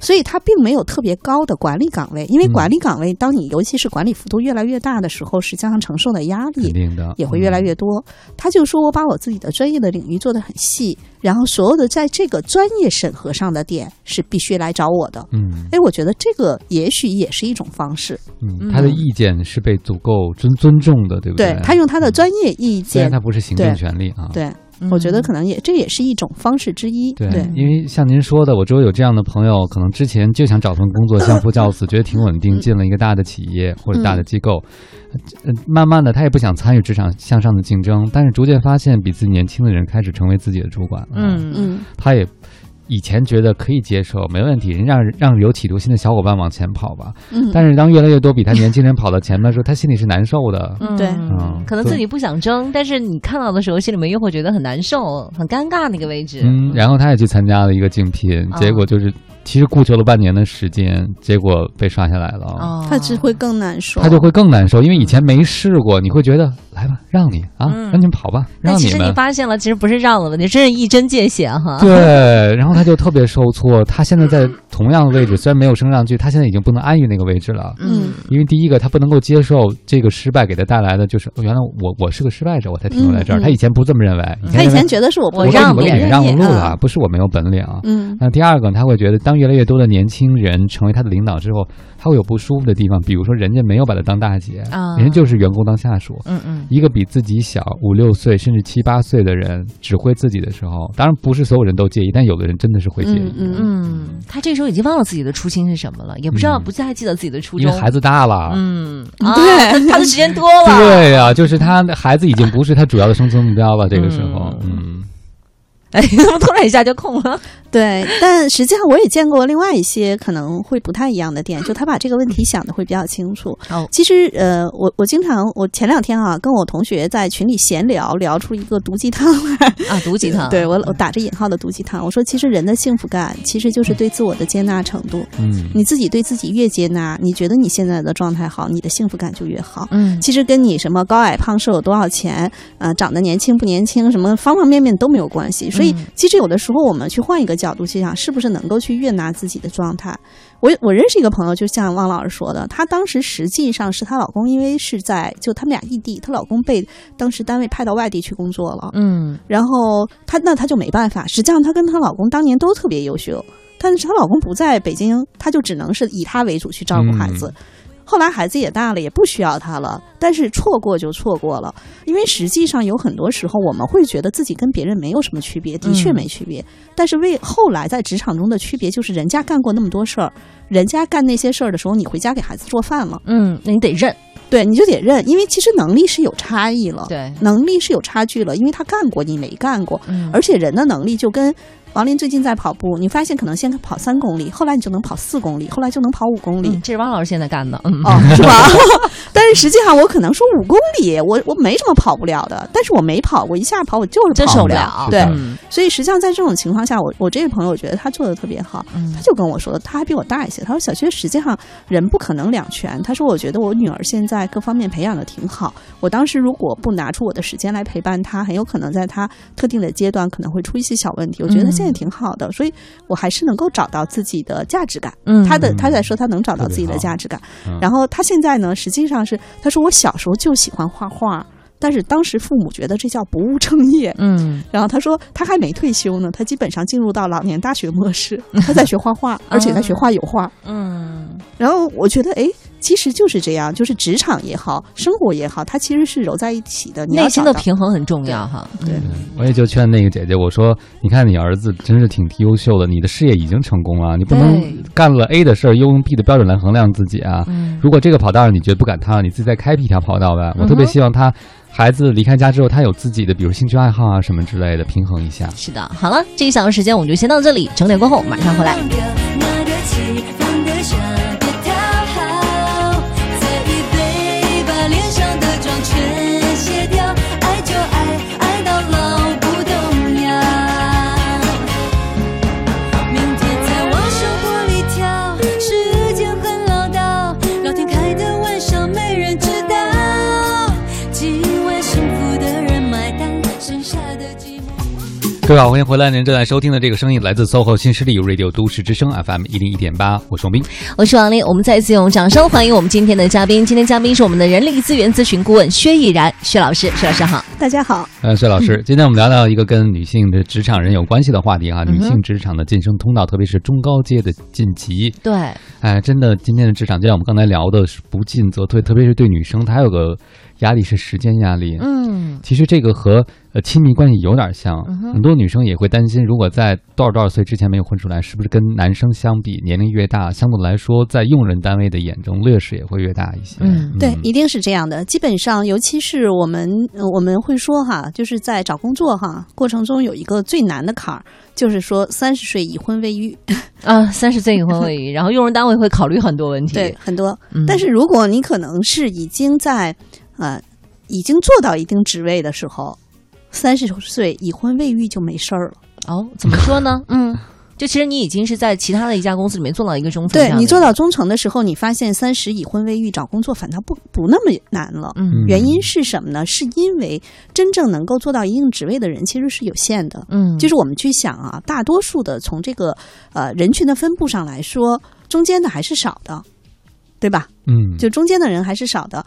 Speaker 3: 所以他并没有特别高的管理岗位，因为管理岗位，当你尤其是管理幅度越来越大的时候，实际上承受的压力也会越来越多。他就说我把我自己的专业的领域做得很细，然后所有的在这个专业审核上的点是必须来找我的。
Speaker 2: 嗯，
Speaker 3: 哎，我觉得这个也许也是一种方式。
Speaker 2: 嗯，他的意见是被足够尊尊重的，对不
Speaker 3: 对？他用他的专业意见，虽
Speaker 2: 然他不是行政权力啊。
Speaker 3: 对。我觉得可能也这也是一种方式之一。
Speaker 2: 对，因为像您说的，我周围有这样的朋友，可能之前就想找份工作相夫教子，觉得挺稳定，进了一个大的企业或者大的机构，慢慢的他也不想参与职场向上的竞争，但是逐渐发现比自己年轻的人开始成为自己的主管了。
Speaker 1: 嗯
Speaker 3: 嗯，
Speaker 2: 他也。以前觉得可以接受，没问题，让让有企图心的小伙伴往前跑吧。
Speaker 3: 嗯，
Speaker 2: 但是当越来越多比他年轻人跑到前面的时候，他心里是难受的。
Speaker 1: 嗯，
Speaker 3: 对，
Speaker 2: 嗯，
Speaker 1: 可能自己不想争，但是你看到的时候，心里面又会觉得很难受，很尴尬那个位置。
Speaker 2: 嗯，然后他也去参加了一个竞聘，结果就是。其实顾求了半年的时间，结果被刷下来了。
Speaker 3: 他只会更难受，
Speaker 2: 他就会更难受，因为以前没试过。你会觉得，来吧，让你啊，让你们跑吧，让你们。
Speaker 1: 其实你发现了，其实不是让了问题，真是一针见血哈。
Speaker 2: 对，然后他就特别受挫。他现在在同样的位置，虽然没有升上去，他现在已经不能安于那个位置了。
Speaker 3: 嗯，
Speaker 2: 因为第一个，他不能够接受这个失败给他带来的，就是原来我我是个失败者，我才停留在这儿。他以前不这么认为，
Speaker 3: 他以前觉得是我
Speaker 1: 我让
Speaker 2: 我给你让路了，不是我没有本领。
Speaker 3: 嗯，
Speaker 2: 那第二个，他会觉得，当越来越多的年轻人成为他的领导之后，他会有不舒服的地方，比如说人家没有把他当大姐，人家就是员工当下属。
Speaker 1: 嗯嗯，
Speaker 2: 一个比自己小五六岁甚至七八岁的人指挥自己的时候，当然不是所有人都介意，但有的人真的是会介意。
Speaker 3: 嗯
Speaker 1: 嗯，他这时候已经忘了自己的初心是什么了，也不知道不再记得自己的初衷，
Speaker 2: 因为孩子大了。
Speaker 1: 嗯，
Speaker 3: 对，
Speaker 1: 他的时间多了。
Speaker 2: 对呀，就是他孩子已经不是他主要的生存目标了。这个时候，嗯，
Speaker 1: 哎，怎么突然一下就空了？
Speaker 3: 对，但实际上我也见过另外一些可能会不太一样的店，就他把这个问题想的会比较清楚。
Speaker 1: 哦，
Speaker 3: 其实呃，我我经常我前两天啊跟我同学在群里闲聊，聊出一个毒鸡汤来
Speaker 1: 啊，毒鸡汤。
Speaker 3: 对我我打着引号的毒鸡汤，我说其实人的幸福感其实就是对自我的接纳程度。
Speaker 2: 嗯，
Speaker 3: 你自己对自己越接纳，你觉得你现在的状态好，你的幸福感就越好。
Speaker 1: 嗯，
Speaker 3: 其实跟你什么高矮胖瘦有多少钱，呃，长得年轻不年轻，什么方方面面都没有关系。所以其实有的时候我们去换一个角度去想，是不是？能够去悦纳自己的状态。我我认识一个朋友，就像汪老师说的，她当时实际上是她老公，因为是在就他们俩异地，她老公被当时单位派到外地去工作了。
Speaker 1: 嗯，
Speaker 3: 然后她那她就没办法。实际上她跟她老公当年都特别优秀，但是她老公不在北京，她就只能是以她为主去照顾孩子。后来孩子也大了，也不需要他了。但是错过就错过了，因为实际上有很多时候我们会觉得自己跟别人没有什么区别，的确没区别。但是为后来在职场中的区别，就是人家干过那么多事儿，人家干那些事儿的时候，你回家给孩子做饭了，
Speaker 1: 嗯，那你得认，
Speaker 3: 对，你就得认，因为其实能力是有差异了，
Speaker 1: 对，
Speaker 3: 能力是有差距了，因为他干过，你没干过，而且人的能力就跟。王林最近在跑步，你发现可能先跑三公里，后来你就能跑四公里，后来就能跑五公里。
Speaker 1: 这是汪老师现在干的，嗯，
Speaker 3: 哦，是吧？但是实际上我可能说五公里，我我没什么跑不了的，但是我没跑我，一下跑我就是跑不了。对，所以实际上在这种情况下，我我这位朋友我觉得他做的特别好，他就跟我说，他还比我大一些，他说小薛实际上人不可能两全，他说我觉得我女儿现在各方面培养的挺好，我当时如果不拿出我的时间来陪伴她，很有可能在她特定的阶段可能会出一些小问题。我觉得现在挺好的。所以，我还是能够找到自己的价值感。嗯，他的他在说他能找到自己的价值感。然后他现在呢，实际上是他说我小时候就喜欢画画，但是当时父母觉得这叫不务正业。嗯，然后他说他还没退休呢，他基本上进入到老年大学模式，他在学画画，而且在学画油画。嗯，然后我觉得哎。其实就是这样，就是职场也好，生活也好，它其实是揉在一起的。
Speaker 1: 内心的平衡很重要哈。
Speaker 3: 对，
Speaker 2: 我也就劝那个姐姐，我说，你看你儿子真是挺优秀的，你的事业已经成功了，你不能干了 A 的事儿又用 B 的标准来衡量自己啊。如果这个跑道上你觉得不赶趟，你自己再开辟一条跑道呗。我特别希望他孩子离开家之后，他有自己的，比如兴趣爱好啊什么之类的，平衡一下。
Speaker 1: 是的，好了，这一小时时间我们就先到这里，整点过后马上回来。
Speaker 2: 各位好，欢迎回来！您正在收听的这个声音来自 SOHO 新势力 Radio 都市之声 FM 一零一点八，我是王斌，
Speaker 1: 我是王丽。我们再次用掌声欢迎我们今天的嘉宾。今天嘉宾是我们的人力资源咨询顾问薛毅然薛老师，薛老师好，
Speaker 3: 大家好。
Speaker 2: 呃，薛老师，今天我们聊聊一个跟女性的职场人有关系的话题哈，女性职场的晋升通道，特别是中高阶的晋级。
Speaker 1: 对，
Speaker 2: 哎，真的，今天的职场，就像我们刚才聊的，是不进则退，特别是对女生，她有个。压力是时间压力，嗯，其实这个和呃亲密关系有点像，很多女生也会担心，如果在多少多少岁之前没有混出来，是不是跟男生相比，年龄越大，相对来说，在用人单位的眼中劣势也会越大一些？
Speaker 3: 嗯，对，一定是这样的。基本上，尤其是我们我们会说哈，就是在找工作哈过程中有一个最难的坎儿，就是说三十岁已婚未育。
Speaker 1: 啊，三十岁已婚未育，然后用人单位会考虑很多问题，
Speaker 3: 对，很多。但是如果你可能是已经在啊，已经做到一定职位的时候，三十岁已婚未育就没事儿了。
Speaker 1: 哦，怎么说呢？嗯，就其实你已经是在其他的一家公司里面做到一个中层，
Speaker 3: 对你做到中层的时候，你发现三十已婚未育找工作反倒不不那么难了。嗯，原因是什么呢？是因为真正能够做到一定职位的人其实是有限的。嗯，就是我们去想啊，大多数的从这个呃人群的分布上来说，中间的还是少的，对吧？嗯，就中间的人还是少的。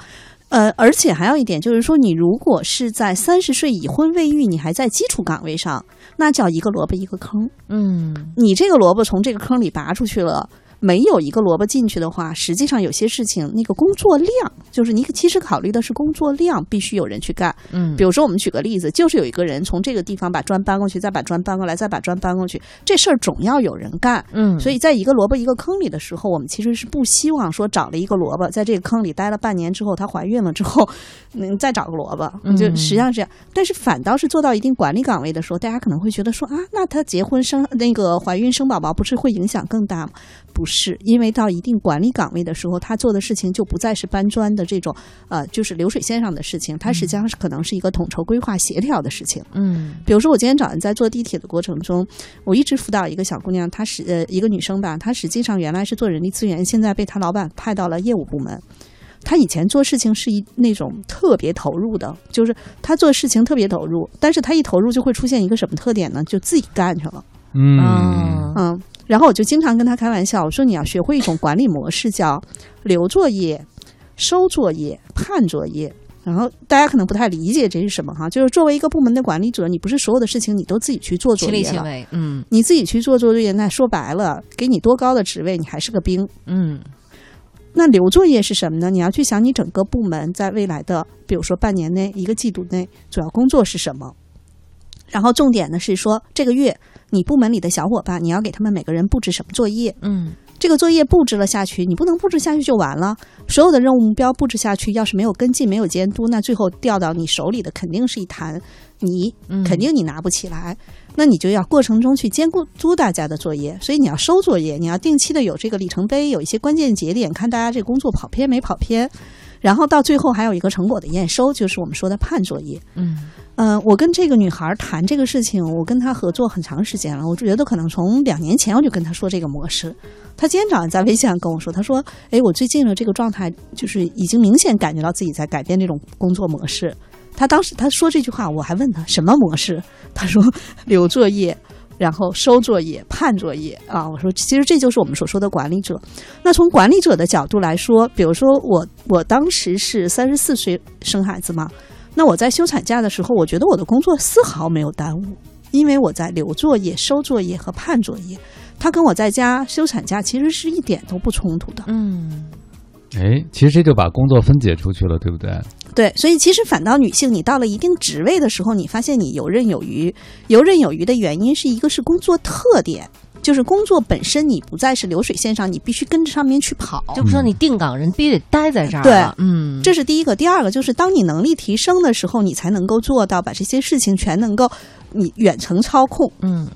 Speaker 3: 呃，而且还有一点就是说，你如果是在三十岁已婚未育，你还在基础岗位上，那叫一个萝卜一个坑。嗯，你这个萝卜从这个坑里拔出去了。没有一个萝卜进去的话，实际上有些事情那个工作量，就是你其实考虑的是工作量必须有人去干。嗯，比如说我们举个例子，就是有一个人从这个地方把砖搬过去，再把砖搬过来，再把砖搬过去，这事儿总要有人干。嗯，所以在一个萝卜一个坑里的时候，我们其实是不希望说找了一个萝卜，在这个坑里待了半年之后，她怀孕了之后，嗯，再找个萝卜，就实际上是这样。但是反倒是做到一定管理岗位的时候，大家可能会觉得说啊，那她结婚生那个怀孕生宝宝，不是会影响更大吗？不是，因为到一定管理岗位的时候，他做的事情就不再是搬砖的这种，呃，就是流水线上的事情，他实际上是可能是一个统筹规划协调的事情。嗯，比如说我今天早上在坐地铁的过程中，我一直辅导一个小姑娘，她是呃一个女生吧，她实际上原来是做人力资源，现在被她老板派到了业务部门。她以前做事情是一那种特别投入的，就是她做事情特别投入，但是她一投入就会出现一个什么特点呢？就自己干去了。嗯嗯。然后我就经常跟他开玩笑，我说你要学会一种管理模式，叫留作业、收作业、判作业。然后大家可能不太理解这是什么哈，就是作为一个部门的管理者，你不是所有的事情你都自己去做作业了，嗯，你自己去做作业，那说白了，给你多高的职位，你还是个兵，嗯。那留作业是什么呢？你要去想你整个部门在未来的，比如说半年内、一个季度内主要工作是什么。然后重点呢是说，这个月你部门里的小伙伴，你要给他们每个人布置什么作业？
Speaker 1: 嗯，
Speaker 3: 这个作业布置了下去，你不能布置下去就完了。所有的任务目标布置下去，要是没有跟进、没有监督，那最后掉到你手里的肯定是一滩泥，肯定你拿不起来。那你就要过程中去监督大家的作业，所以你要收作业，你要定期的有这个里程碑，有一些关键节点，看大家这工作跑偏没跑偏，然后到最后还有一个成果的验收，就是我们说的判作业。
Speaker 1: 嗯
Speaker 3: 嗯，我跟这个女孩谈这个事情，我跟她合作很长时间了，我觉得可能从两年前我就跟她说这个模式。她今天早上在微信上跟我说，她说：“哎，我最近的这个状态就是已经明显感觉到自己在改变这种工作模式。”她当时她说这句话，我还问她什么模式？她说 留作业，然后收作业、判作业啊。我说其实这就是我们所说的管理者。那从管理者的角度来说，比如说我我当时是三十四岁生孩子嘛，那我在休产假的时候，我觉得我的工作丝毫没有耽误，因为我在留作业、收作业和判作业，他跟我在家休产假其实是一点都不冲突的。
Speaker 1: 嗯。
Speaker 2: 哎，其实这就把工作分解出去了，对不对？
Speaker 3: 对，所以其实反倒女性，你到了一定职位的时候，你发现你游刃有余。游刃有余的原因是一个是工作特点，就是工作本身你不再是流水线上，你必须跟着上面去跑。
Speaker 1: 就不说你定岗人必须得待在这儿。
Speaker 3: 对，
Speaker 1: 嗯，
Speaker 3: 这是第一个。第二个就是当你能力提升的时候，你才能够做到把这些事情全能够你远程操控。
Speaker 1: 嗯，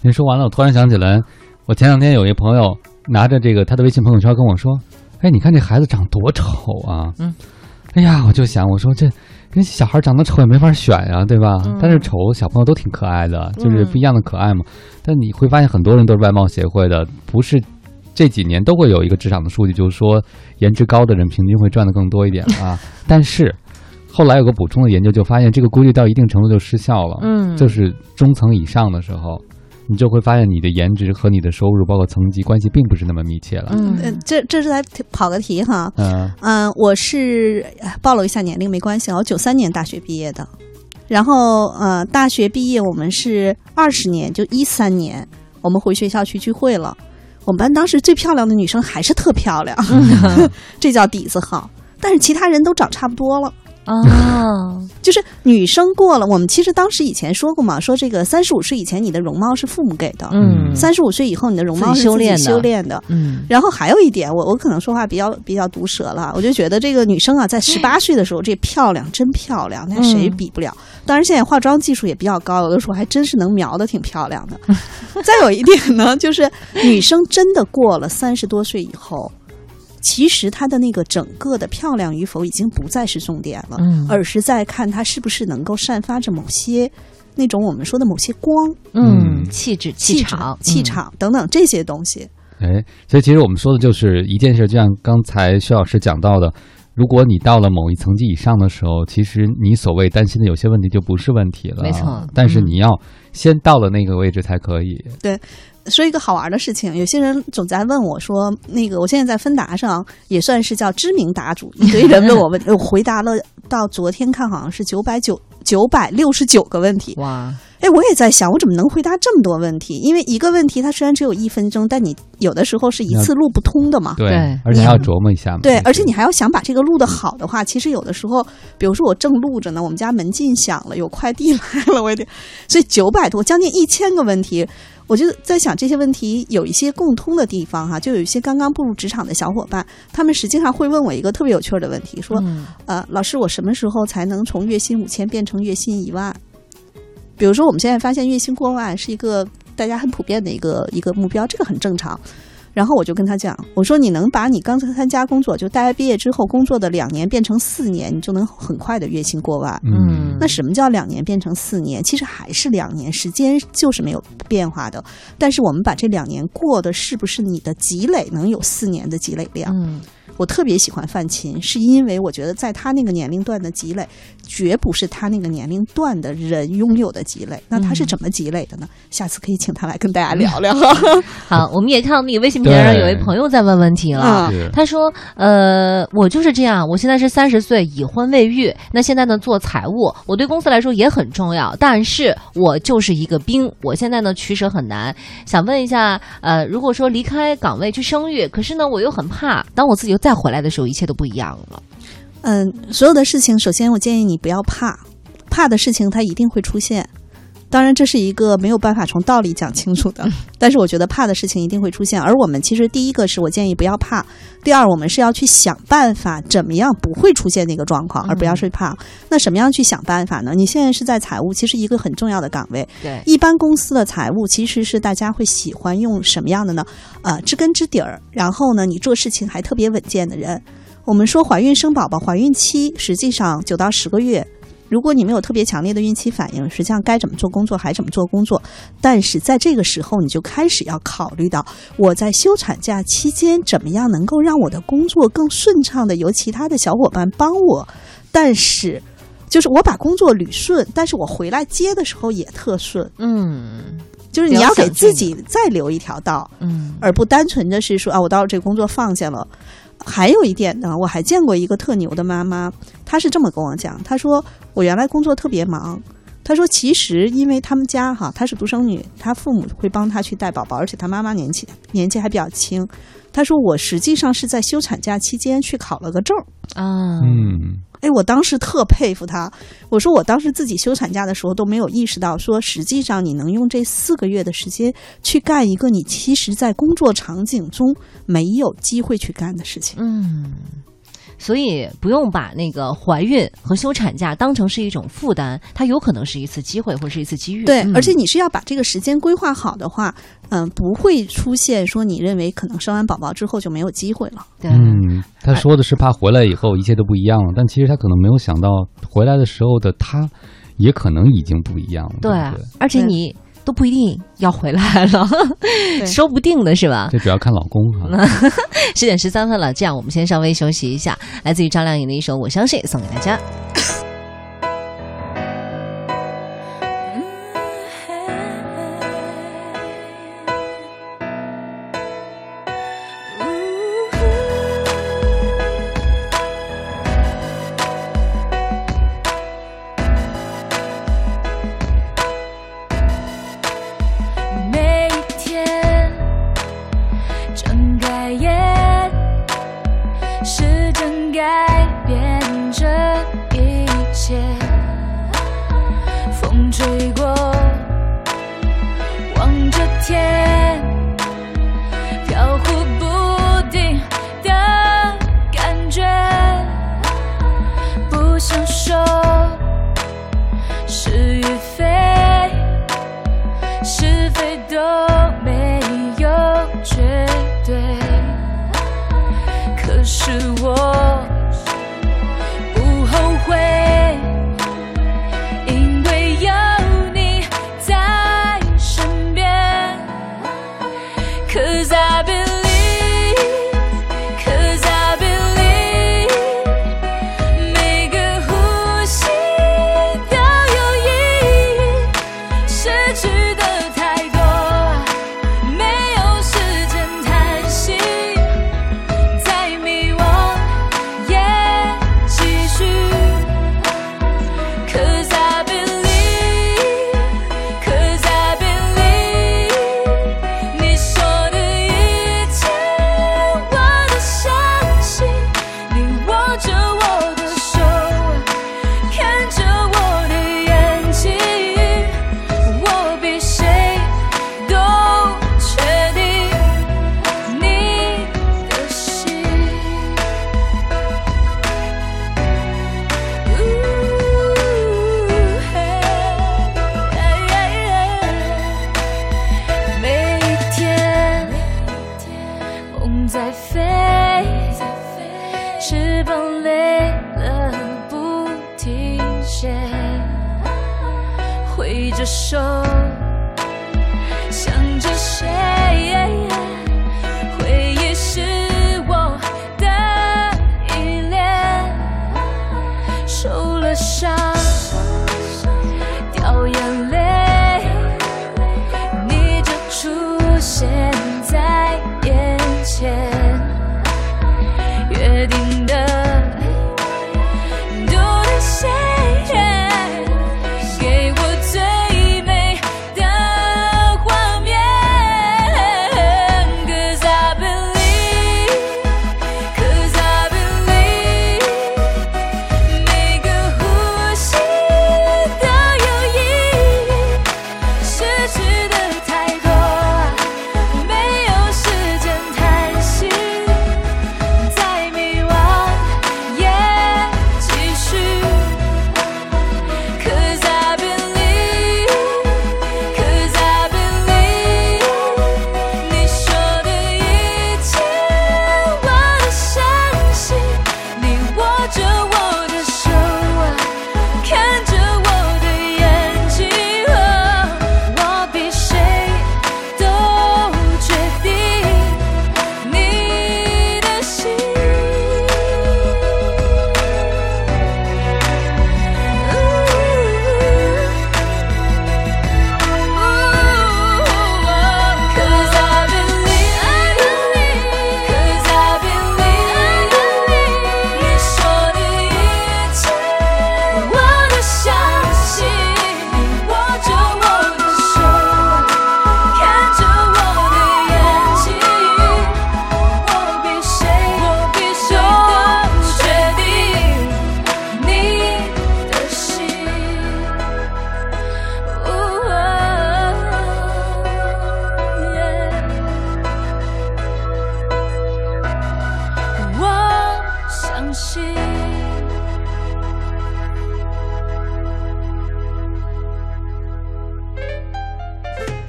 Speaker 2: 您说完了，我突然想起来，我前两天有一朋友拿着这个他的微信朋友圈跟我说。哎，你看这孩子长多丑啊！
Speaker 1: 嗯，
Speaker 2: 哎呀，我就想，我说这跟小孩长得丑也没法选呀，对吧？但是丑小朋友都挺可爱的，就是不一样的可爱嘛。但你会发现，很多人都是外貌协会的，不是这几年都会有一个职场的数据，就是说颜值高的人平均会赚的更多一点啊。但是后来有个补充的研究，就发现这个规律到一定程度就失效了。
Speaker 1: 嗯，
Speaker 2: 就是中层以上的时候。你就会发现，你的颜值和你的收入，包括层级关系，并不是那么密切了。
Speaker 3: 嗯，这这是来跑个题哈。
Speaker 2: 嗯
Speaker 3: 嗯，我是暴露一下年龄没关系啊，我九三年大学毕业的。然后呃，大学毕业我们是二十年，就一三年，我们回学校去聚会了。我们班当时最漂亮的女生还是特漂亮，这叫底子好。但是其他人都长差不多了。
Speaker 1: 哦，
Speaker 3: 就是女生过了，我们其实当时以前说过嘛，说这个三十五岁以前你的容貌是父母给的，
Speaker 1: 嗯，
Speaker 3: 三十五岁以后你的容貌是
Speaker 1: 修炼
Speaker 3: 修炼的，
Speaker 1: 嗯。
Speaker 3: 然后还有一点，我我可能说话比较比较毒舌了，我就觉得这个女生啊，在十八岁的时候这漂亮真漂亮，那谁比不了？当然现在化妆技术也比较高，有的时候还真是能描的挺漂亮的。再有一点呢，就是女生真的过了三十多岁以后。其实她的那个整个的漂亮与否已经不再是重点了，而是在看她是不是能够散发着某些那种我们说的某些光，
Speaker 1: 嗯，气质、
Speaker 3: 气
Speaker 1: 场、
Speaker 3: 气场等等这些东西。
Speaker 2: 哎，所以其实我们说的就是一件事，就像刚才薛老师讲到的，如果你到了某一层级以上的时候，其实你所谓担心的有些问题就不是问题了，
Speaker 1: 没错。
Speaker 2: 但是你要先到了那个位置才可以。
Speaker 3: 对。说一个好玩的事情，有些人总在问我说：“那个，我现在在芬达上也算是叫知名答主，一堆人问我问，我回答了到昨天看好像是九百九九百六十九个问题。
Speaker 1: 哇！
Speaker 3: 哎，我也在想，我怎么能回答这么多问题？因为一个问题它虽然只有一分钟，但你有的时候是一次录不通的嘛。
Speaker 2: 对，而且还要琢磨一下嘛。
Speaker 3: 对，而且你还要想把这个录的好的话，其实有的时候，比如说我正录着呢，我们家门禁响了，有快递来了，我得，所以九百多，将近一千个问题。我就在想这些问题有一些共通的地方哈，就有一些刚刚步入职场的小伙伴，他们实际上会问我一个特别有趣的问题，说，呃，老师，我什么时候才能从月薪五千变成月薪一万？比如说，我们现在发现月薪过万是一个大家很普遍的一个一个目标，这个很正常。然后我就跟他讲，我说你能把你刚才参加工作，就大学毕业之后工作的两年变成四年，你就能很快的月薪过万。
Speaker 2: 嗯，
Speaker 3: 那什么叫两年变成四年？其实还是两年，时间就是没有变化的。但是我们把这两年过的是不是你的积累能有四年的积累量？
Speaker 1: 嗯。
Speaker 3: 我特别喜欢范琴，是因为我觉得在他那个年龄段的积累，绝不是他那个年龄段的人拥有的积累。那他是怎么积累的呢？下次可以请他来跟大家 聊聊。
Speaker 1: 好，我们也看到那个微信平台上有一朋友在问问题了。他说：“呃，我就是这样，我现在是三十岁，已婚未育。那现在呢，做财务，我对公司来说也很重要。但是我就是一个兵，我现在呢取舍很难。想问一下，呃，如果说离开岗位去生育，可是呢，我又很怕，当我自己又。”
Speaker 4: 再回来的时候，一切都不一样了。
Speaker 3: 嗯，所有的事情，首先我建议你不要怕，怕的事情它一定会出现。当然，这是一个没有办法从道理讲清楚的，但是我觉得怕的事情一定会出现。而我们其实第一个是我建议不要怕，第二我们是要去想办法怎么样不会出现那个状况，而不要去怕。那什么样去想办法呢？你现在是在财务，其实一个很重要的岗位。
Speaker 4: 对，
Speaker 3: 一般公司的财务其实是大家会喜欢用什么样的呢？呃，知根知底儿，然后呢，你做事情还特别稳健的人。我们说怀孕生宝宝，怀孕期实际上九到十个月。如果你没有特别强烈的孕期反应，实际上该怎么做工作还怎么做工作。但是在这个时候，你就开始要考虑到，我在休产假期间怎么样能够让我的工作更顺畅的由其他的小伙伴帮我。但是，就是我把工作捋顺，但是我回来接的时候也特顺。
Speaker 4: 嗯，
Speaker 3: 就是你要给自己再留一条道，
Speaker 4: 嗯，
Speaker 3: 而不单纯的是说啊，我到这工作放下了。还有一点呢，我还见过一个特牛的妈妈，她是这么跟我讲，她说我原来工作特别忙，她说其实因为他们家哈，她是独生女，她父母会帮她去带宝宝，而且她妈妈年纪年纪还比较轻，她说我实际上是在休产假期间去考了个证
Speaker 4: 啊，
Speaker 2: 嗯。
Speaker 3: 哎，我当时特佩服他。我说我当时自己休产假的时候都没有意识到，说实际上你能用这四个月的时间去干一个你其实在工作场景中没有机会去干的事情。
Speaker 4: 嗯。所以不用把那个怀孕和休产假当成是一种负担，它有可能是一次机会或是一次机遇。
Speaker 3: 对，而且你是要把这个时间规划好的话，嗯，不会出现说你认为可能生完宝宝之后就没有机会了。
Speaker 4: 对，
Speaker 2: 嗯，他说的是怕回来以后一切都不一样了，但其实他可能没有想到回来的时候的他，也可能已经不一样了。对，
Speaker 4: 而且你。都不一定要回来了，说不定的是吧？
Speaker 2: 这主要看老公哈。
Speaker 4: 十点十三分了，这样我们先稍微休息一下。来自于张靓颖的一首《我相信》，送给大家。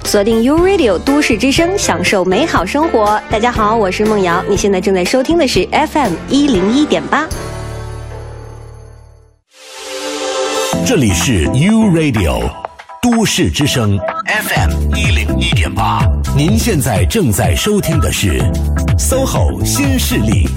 Speaker 8: 锁定 U Radio 都市之声，享受美好生活。大家好，我是梦瑶，你现在正在收听的是 FM 一零一点八。
Speaker 7: 这里是 U Radio 都市之声 FM 一零一点八，您现在正在收听的是 SOHO 新势力。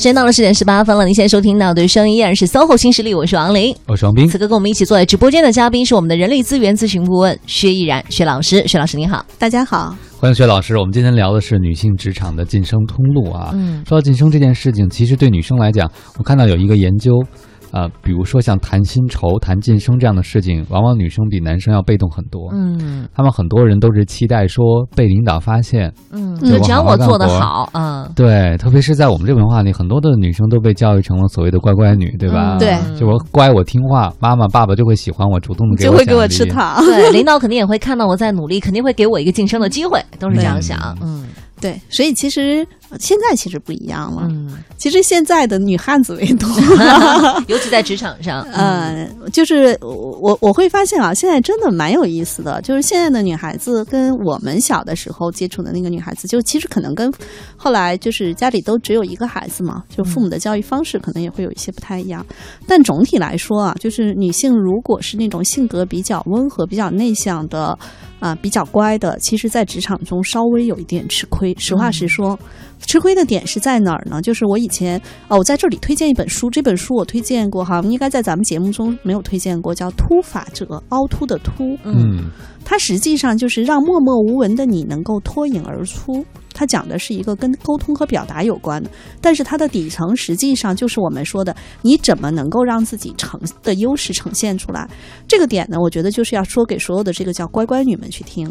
Speaker 1: 时间到了十点十八分了，您现在收听到的声音依然是 SOHO 新势力，我是王琳，
Speaker 2: 我是王斌。
Speaker 1: 此刻跟我们一起坐在直播间的嘉宾是我们的人力资源咨询顾问薛毅然薛老师，薛老师您好，
Speaker 3: 大家好，
Speaker 2: 欢迎薛老师。我们今天聊的是女性职场的晋升通路啊。
Speaker 1: 嗯，
Speaker 2: 说到晋升这件事情，其实对女生来讲，我看到有一个研究。啊，比如说像谈薪酬、谈晋升这样的事情，往往女生比男生要被动很多。
Speaker 1: 嗯，
Speaker 2: 他们很多人都是期待说被领导发现。
Speaker 1: 嗯，只要我做得好，嗯，
Speaker 2: 对，特别是在我们这个文化里，很多的女生都被教育成了所谓的乖乖女，对吧？
Speaker 3: 对，
Speaker 2: 就我乖，我听话，妈妈、爸爸就会喜欢我，主动的给
Speaker 3: 我就会给我吃糖。
Speaker 1: 对，领导肯定也会看到我在努力，肯定会给我一个晋升的机会，都是这样想。嗯。
Speaker 3: 对，所以其实现在其实不一样了。嗯，其实现在的女汉子为多，
Speaker 1: 尤其在职场上。
Speaker 3: 嗯，就是我我会发现啊，现在真的蛮有意思的。就是现在的女孩子跟我们小的时候接触的那个女孩子，就其实可能跟后来就是家里都只有一个孩子嘛，就父母的教育方式可能也会有一些不太一样。但总体来说啊，就是女性如果是那种性格比较温和、比较内向的。啊，比较乖的，其实，在职场中稍微有一点吃亏。实话实说，吃亏的点是在哪儿呢？就是我以前哦，我在这里推荐一本书，这本书我推荐过哈，应该在咱们节目中没有推荐过，叫《突法者》，凹凸的凸，
Speaker 2: 嗯，
Speaker 3: 它实际上就是让默默无闻的你能够脱颖而出。它讲的是一个跟沟通和表达有关的，但是它的底层实际上就是我们说的，你怎么能够让自己呈的优势呈现出来？这个点呢，我觉得就是要说给所有的这个叫乖乖女们去听。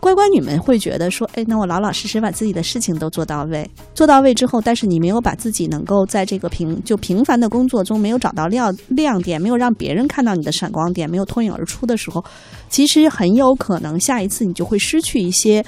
Speaker 3: 乖乖女们会觉得说，哎，那我老老实实把自己的事情都做到位，做到位之后，但是你没有把自己能够在这个平就平凡的工作中没有找到亮亮点，没有让别人看到你的闪光点，没有脱颖而出的时候，其实很有可能下一次你就会失去一些。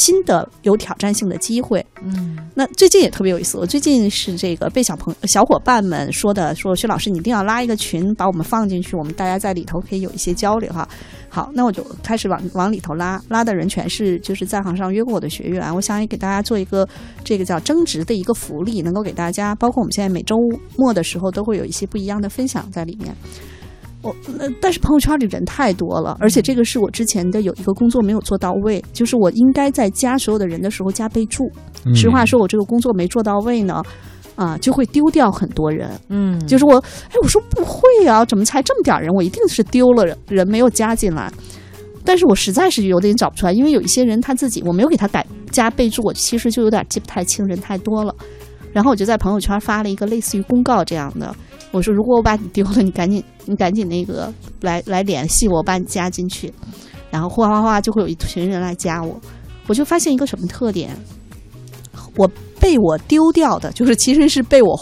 Speaker 3: 新的有挑战性的机会，
Speaker 1: 嗯，
Speaker 3: 那最近也特别有意思。我最近是这个被小朋小伙伴们说的，说薛老师你一定要拉一个群，把我们放进去，我们大家在里头可以有一些交流哈。好，那我就开始往往里头拉，拉的人全是就是在行上约过我的学员。我想也给大家做一个这个叫增值的一个福利，能够给大家，包括我们现在每周末的时候都会有一些不一样的分享在里面。我那但是朋友圈里人太多了，而且这个是我之前的有一个工作没有做到位，就是我应该在加所有的人的时候加备注。实话说，我这个工作没做到位呢，啊，就会丢掉很多人。
Speaker 1: 嗯，
Speaker 3: 就是我，哎，我说不会啊，怎么才这么点人？我一定是丢了人，人没有加进来。但是我实在是有点找不出来，因为有一些人他自己我没有给他改加备注，我其实就有点记不太清，人太多了。然后我就在朋友圈发了一个类似于公告这样的。我说：“如果我把你丢了，你赶紧，你赶紧那个来来联系我，把你加进去。然后哗哗哗就会有一群人来加我。我就发现一个什么特点，我被我丢掉的，就是其实是被我。”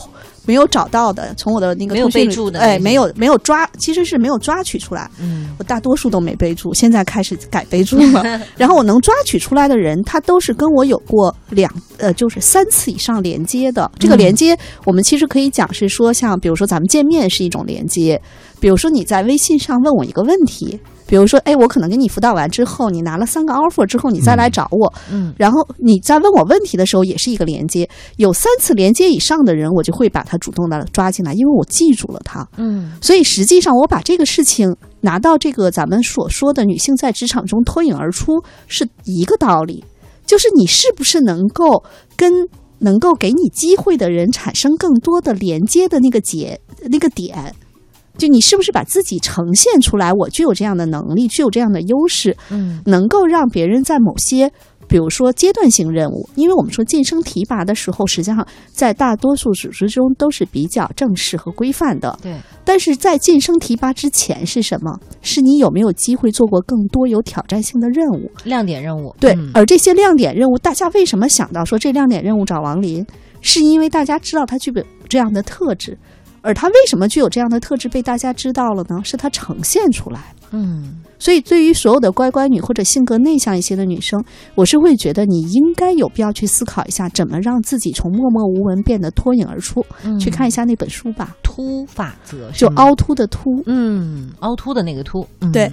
Speaker 3: 没有找到的，从我的那个
Speaker 1: 没有备注的，
Speaker 3: 哎，没有没有抓，其实是没有抓取出来。
Speaker 1: 嗯，
Speaker 3: 我大多数都没备注，现在开始改备注了。然后我能抓取出来的人，他都是跟我有过两呃，就是三次以上连接的。这个连接，我们其实可以讲是说，像比如说咱们见面是一种连接，比如说你在微信上问我一个问题。比如说，哎，我可能给你辅导完之后，你拿了三个 offer 之后，你再来找我，
Speaker 1: 嗯，
Speaker 3: 然后你在问我问题的时候，也是一个连接。有三次连接以上的人，我就会把他主动的抓进来，因为我记住了他，
Speaker 1: 嗯。
Speaker 3: 所以实际上，我把这个事情拿到这个咱们所说的女性在职场中脱颖而出是一个道理，就是你是不是能够跟能够给你机会的人产生更多的连接的那个结那个点。就你是不是把自己呈现出来？我具有这样的能力，具有这样的优势，
Speaker 1: 嗯，
Speaker 3: 能够让别人在某些，比如说阶段性任务，因为我们说晋升提拔的时候，实际上在大多数组织中都是比较正式和规范的，
Speaker 1: 对。
Speaker 3: 但是在晋升提拔之前是什么？是你有没有机会做过更多有挑战性的任务？
Speaker 1: 亮点任务，
Speaker 3: 对。而这些亮点任务，大家为什么想到说这亮点任务找王林？是因为大家知道他具备这样的特质。而他为什么具有这样的特质被大家知道了呢？是他呈现出来
Speaker 1: 嗯，
Speaker 3: 所以，对于所有的乖乖女或者性格内向一些的女生，我是会觉得你应该有必要去思考一下，怎么让自己从默默无闻变得脱颖而出。去看一下那本书吧，《
Speaker 1: 凸法则》
Speaker 3: 就凹凸的凸，
Speaker 1: 嗯，凹凸的那个凸，
Speaker 3: 对，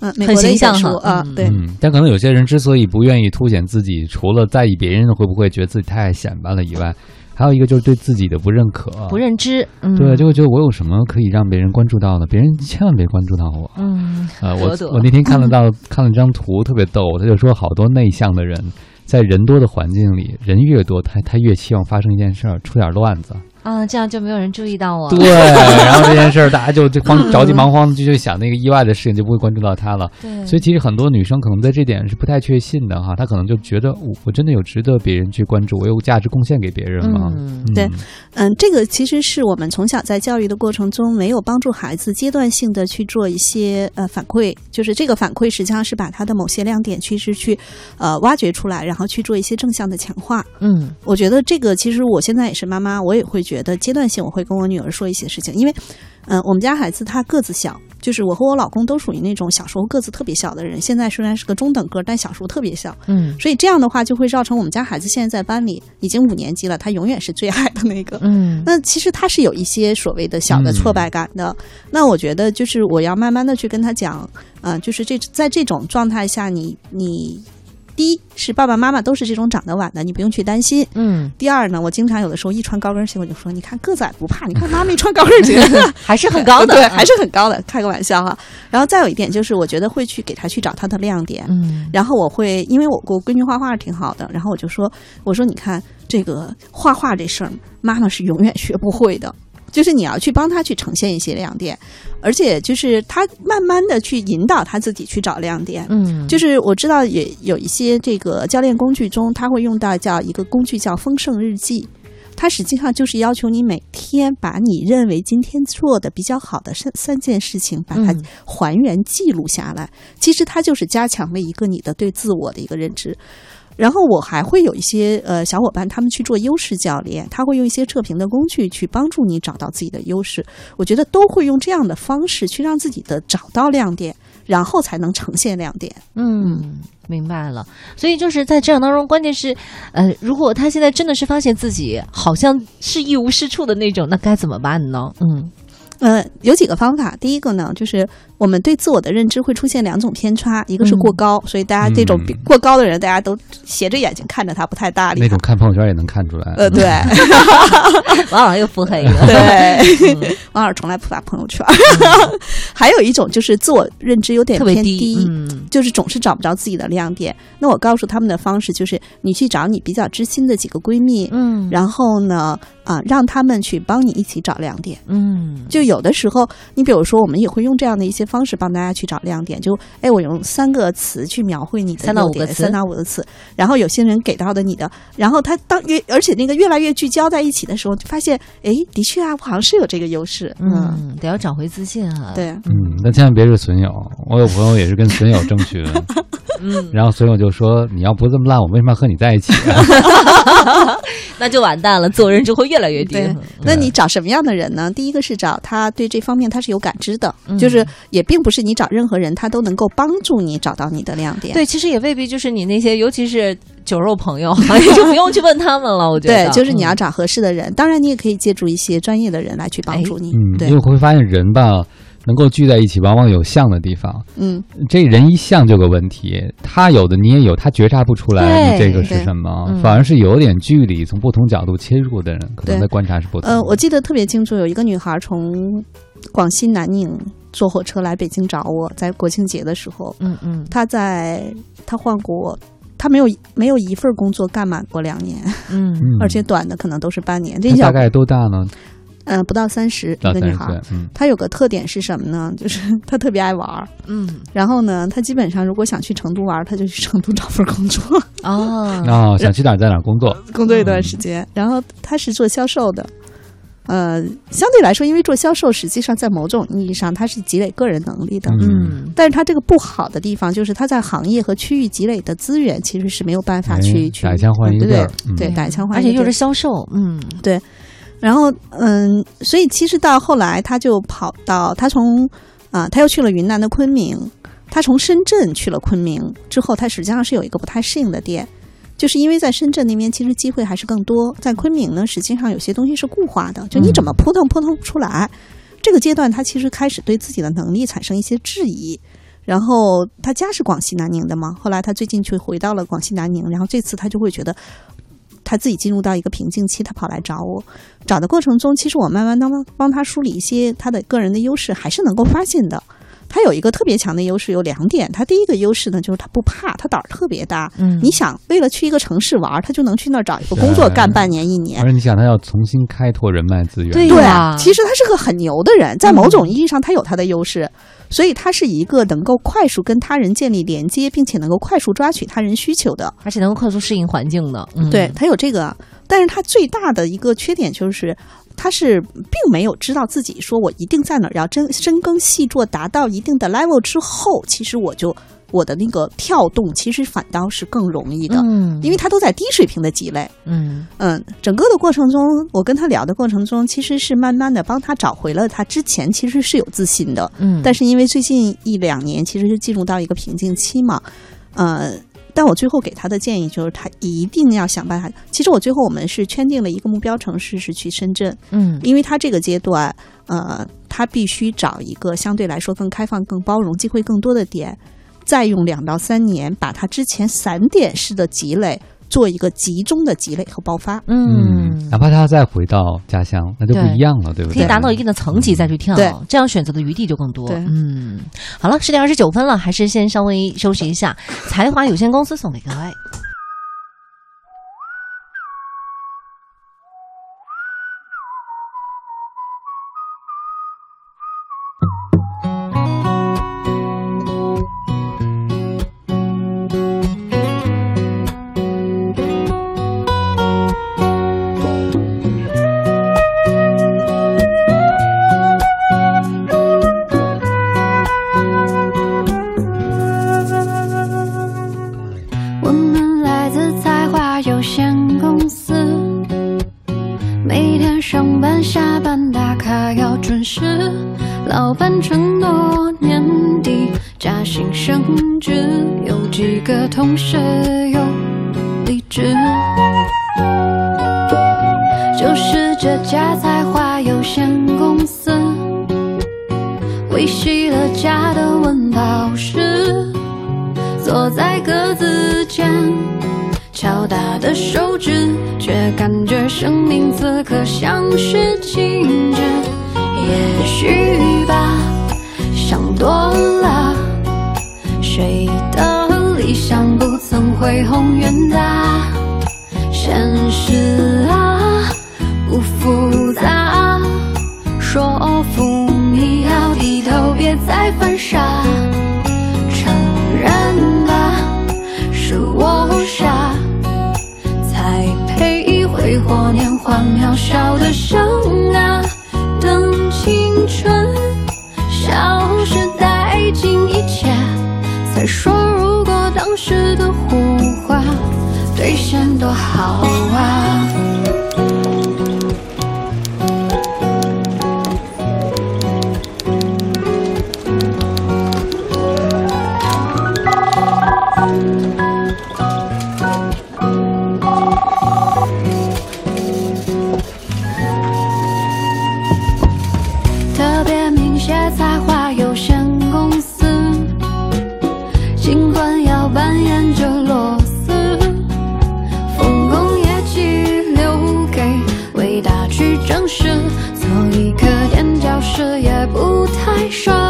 Speaker 3: 嗯，
Speaker 1: 很形象
Speaker 3: 书啊，对。
Speaker 2: 但可能有些人之所以不愿意凸显自己，除了在意别人会不会觉得自己太显摆了以外。还有一个就是对自己的不认可、
Speaker 1: 不认知，
Speaker 2: 对，就会觉得我有什么可以让别人关注到的，别人千万别关注到我。
Speaker 1: 嗯，
Speaker 2: 呃，我我那天看了到 看了张图，特别逗，他就说好多内向的人在人多的环境里，人越多，他他越希望发生一件事儿，出点乱子。
Speaker 1: 啊，这样就没有人注意到我。
Speaker 2: 对，然后这件事儿大家就就慌着急忙慌的就就想那个意外的事情，就不会关注到他了。
Speaker 1: 对，
Speaker 2: 所以其实很多女生可能在这点是不太确信的哈，她可能就觉得我我真的有值得别人去关注，我有价值贡献给别人吗？
Speaker 3: 嗯对，嗯，这个其实是我们从小在教育的过程中没有帮助孩子阶段性的去做一些呃反馈，就是这个反馈实际上是把他的某些亮点其实去呃挖掘出来，然后去做一些正向的强化。
Speaker 1: 嗯，
Speaker 3: 我觉得这个其实我现在也是妈妈，我也会觉得阶段性我。会跟我女儿说一些事情，因为，嗯，我们家孩子他个子小，就是我和我老公都属于那种小时候个子特别小的人。现在虽然是个中等个，但小时候特别小，
Speaker 1: 嗯，
Speaker 3: 所以这样的话就会造成我们家孩子现在在班里已经五年级了，他永远是最矮的那个，
Speaker 1: 嗯。
Speaker 3: 那其实他是有一些所谓的小的挫败感的。那我觉得就是我要慢慢的去跟他讲，啊，就是这在这种状态下，你你。第一是爸爸妈妈都是这种长得晚的，你不用去担心。
Speaker 1: 嗯。
Speaker 3: 第二呢，我经常有的时候一穿高跟鞋，我就说：“你看个子矮不怕，你看妈咪穿高跟鞋
Speaker 1: 还是很高的，
Speaker 3: 对，还是很高的，开个玩笑哈。”然后再有一点就是，我觉得会去给他去找他的亮点。
Speaker 1: 嗯。
Speaker 3: 然后我会，因为我我闺女画画挺好的，然后我就说：“我说你看这个画画这事儿，妈妈是永远学不会的。”就是你要去帮他去呈现一些亮点，而且就是他慢慢的去引导他自己去找亮点。
Speaker 1: 嗯，
Speaker 3: 就是我知道也有一些这个教练工具中，他会用到叫一个工具叫丰盛日记，它实际上就是要求你每天把你认为今天做的比较好的三三件事情，把它还原记录下来。其实它就是加强了一个你的对自我的一个认知。然后我还会有一些呃小伙伴，他们去做优势教练，他会用一些测评的工具去帮助你找到自己的优势。我觉得都会用这样的方式去让自己的找到亮点，然后才能呈现亮点。
Speaker 1: 嗯，明白了。所以就是在这样当中，关键是，呃，如果他现在真的是发现自己好像是一无是处的那种，那该怎么办呢？嗯。
Speaker 3: 呃，有几个方法。第一个呢，就是我们对自我的认知会出现两种偏差，一个是过高，所以大家这种过高的人，大家都斜着眼睛看着他，不太搭理。
Speaker 2: 那种看朋友圈也能看出来。
Speaker 3: 呃，对，
Speaker 1: 王老又附和一个。
Speaker 3: 对，王老从来不发朋友圈。还有一种就是自我认知有点偏
Speaker 1: 低，
Speaker 3: 就是总是找不着自己的亮点。那我告诉他们的方式就是，你去找你比较知心的几个闺蜜，
Speaker 1: 嗯，
Speaker 3: 然后呢，啊，让他们去帮你一起找亮点，
Speaker 1: 嗯，
Speaker 3: 就。有的时候，你比如说，我们也会用这样的一些方式帮大家去找亮点。就，哎，我用三个词去描绘你的
Speaker 1: 三到五个词，
Speaker 3: 三到五个词。然后有些人给到的你的，然后他当越而且那个越来越聚焦在一起的时候，就发现，哎，的确啊，我好像是有这个优势。
Speaker 1: 嗯，得要找回自信啊。
Speaker 3: 对，
Speaker 2: 嗯，那千万别是损友。我有朋友也是跟损友争群，
Speaker 1: 嗯，
Speaker 2: 然后所以我就说：“你要不这么烂，我为什么要和你在一起？”
Speaker 1: 那就完蛋了，自我认知会越来越低。
Speaker 3: 那你找什么样的人呢？第一个是找他对这方面他是有感知的，就是也并不是你找任何人他都能够帮助你找到你的亮点。
Speaker 1: 对，其实也未必就是你那些，尤其是酒肉朋友，就不用去问他们了。我觉
Speaker 3: 得，对，就是你要找合适的人。当然，你也可以借助一些专业的人来去帮助你。
Speaker 2: 嗯，
Speaker 3: 对，
Speaker 2: 因为会发现人吧。能够聚在一起，往往有像的地方。
Speaker 3: 嗯，
Speaker 2: 这人一像就有个问题，他有的你也有，他觉察不出来你这个是什么，反而是有点距离，从不同角度切入的人，可能在观察是不同。
Speaker 3: 呃，我记得特别清楚，有一个女孩从广西南宁坐火车来北京找我，在国庆节的时候，
Speaker 1: 嗯嗯，
Speaker 3: 她在她换过，她没有没有一份工作干满过两年，
Speaker 1: 嗯，
Speaker 3: 而且短的可能都是半年。这
Speaker 2: 大概多大呢？
Speaker 3: 嗯，不到三十一个女孩，她有个特点是什么呢？就是她特别爱玩儿，
Speaker 1: 嗯，
Speaker 3: 然后呢，她基本上如果想去成都玩，她就去成都找份工作。
Speaker 1: 哦，
Speaker 2: 哦，想去哪儿在哪儿工作，
Speaker 3: 工作一段时间。然后她是做销售的，呃，相对来说，因为做销售，实际上在某种意义上，它是积累个人能力的，
Speaker 1: 嗯，
Speaker 3: 但是它这个不好的地方就是她在行业和区域积累的资源其实是没有办法去去
Speaker 2: 打一枪换一个
Speaker 3: 对对，打一枪换，
Speaker 1: 而且又是销售，嗯，
Speaker 3: 对。然后，嗯，所以其实到后来，他就跑到他从啊，他又去了云南的昆明，他从深圳去了昆明之后，他实际上是有一个不太适应的点，就是因为在深圳那边其实机会还是更多，在昆明呢，实际上有些东西是固化的，就你怎么扑腾扑腾不出来。这个阶段，他其实开始对自己的能力产生一些质疑。然后他家是广西南宁的嘛，后来他最近去回到了广西南宁，然后这次他就会觉得他自己进入到一个瓶颈期，他跑来找我，找的过程中，其实我慢慢当帮他梳理一些他的个人的优势，还是能够发现的。他有一个特别强的优势，有两点。他第一个优势呢，就是他不怕，他胆儿特别大。嗯，你想，为了去一个城市玩，他就能去那儿找一个工作干半年一年。
Speaker 2: 而且你想，他要重新开拓人脉资源。
Speaker 9: 对
Speaker 3: 啊，其实他是个很牛的人，在某种意义上，他有他的优势。所以，他是一个能够快速跟他人建立连接，并且能够快速抓取他人需求的，
Speaker 9: 而且能够快速适应环境的。
Speaker 3: 对他有这个，但是他最大的一个缺点就是。他是并没有知道自己说，我一定在哪儿要真深耕细作，达到一定的 level 之后，其实我就我的那个跳动，其实反倒是更容易的，嗯，因为他都在低水平的积累，嗯。嗯，整个的过程中，我跟他聊的过程中，其实是慢慢的帮他找回了他之前其实是有自信的，嗯，但是因为最近一两年其实是进入到一个瓶颈期嘛，呃。但我最后给他的建议就是，他一定要想办法。其实我最后我们是圈定了一个目标城市，是去深圳。嗯，因为他这个阶段，呃，他必须找一个相对来说更开放、更包容、机会更多的点，再用两到三年把他之前散点式的积累。做一个集中的积累和爆发，
Speaker 2: 嗯，哪怕他再回到家乡，那就不一样了，对不对？
Speaker 9: 可以达到一定的层级再去跳，
Speaker 3: 对，
Speaker 9: 这样选择的余地就更多。
Speaker 3: 嗯，
Speaker 9: 好了，十点二十九分了，还是先稍微休息一下。才华有限公司送给各位。
Speaker 1: 太帅。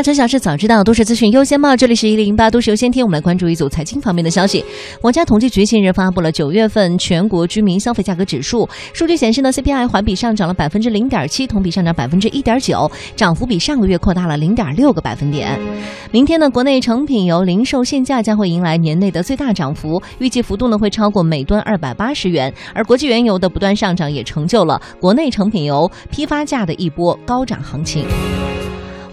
Speaker 1: 大城小事早知道，都市资讯优先报。这里是一零八都市优先听，我们来关注一组财经方面的消息。国家统计局近日发布了九月份全国居民消费价格指数，数据显示呢，CPI 环比上涨了百分之零点七，同比上涨百分之一点九，涨幅比上个月扩大了零点六个百分点。明天呢，国内成品油零售限价将会迎来年内的最大涨幅，预计幅度呢会超过每吨二百八十元。而国际原油的不断上涨，也成就了国内成品油批发价的一波高涨行情。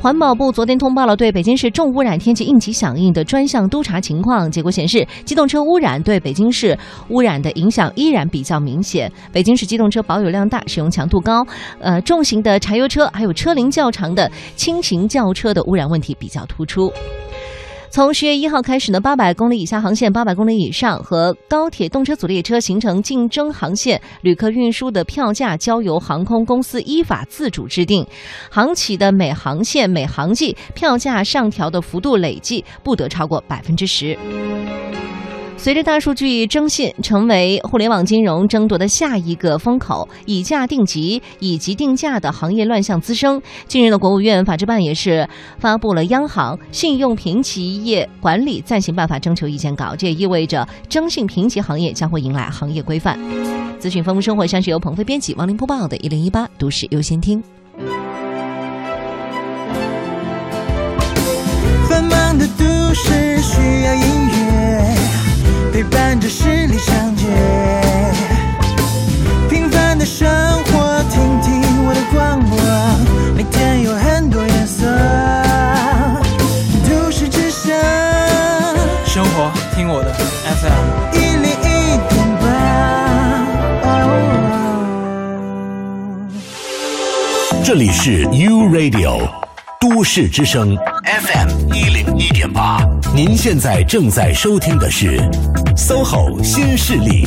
Speaker 1: 环保部昨天通报了对北京市重污染天气应急响应的专项督查情况，结果显示，机动车污染对北京市污染的影响依然比较明显。北京市机动车保有量大，使用强度高，呃，重型的柴油车还有车龄较长的轻型轿车的污染问题比较突出。从十月一号开始呢，八百公里以下航线、八百公里以上和高铁、动车组列车形成竞争航线，旅客运输的票价交由航空公司依法自主制定。航企的每航线、每航季票价上调的幅度累计不得超过百分之十。随着大数据征信成为互联网金融争夺的下一个风口，以价定级、以及定价的行业乱象滋生。近日的国务院法制办也是发布了《央行信用评级业管理暂行办法》征求意见稿，这也意味着征信评级行业将会迎来行业规范。资讯丰富生活，上是由鹏飞编辑、王林播报的《一零一八都市优先听》。
Speaker 10: 陪伴着十里长街，平凡的生活，听听我的广播，每天有很多颜色。都市之声，
Speaker 11: 生活听我的 FM
Speaker 10: 一零一点
Speaker 7: 八。这里是 U Radio 都市之声 FM 一零一点八，您现在正在收听的是。SOHO 新势力，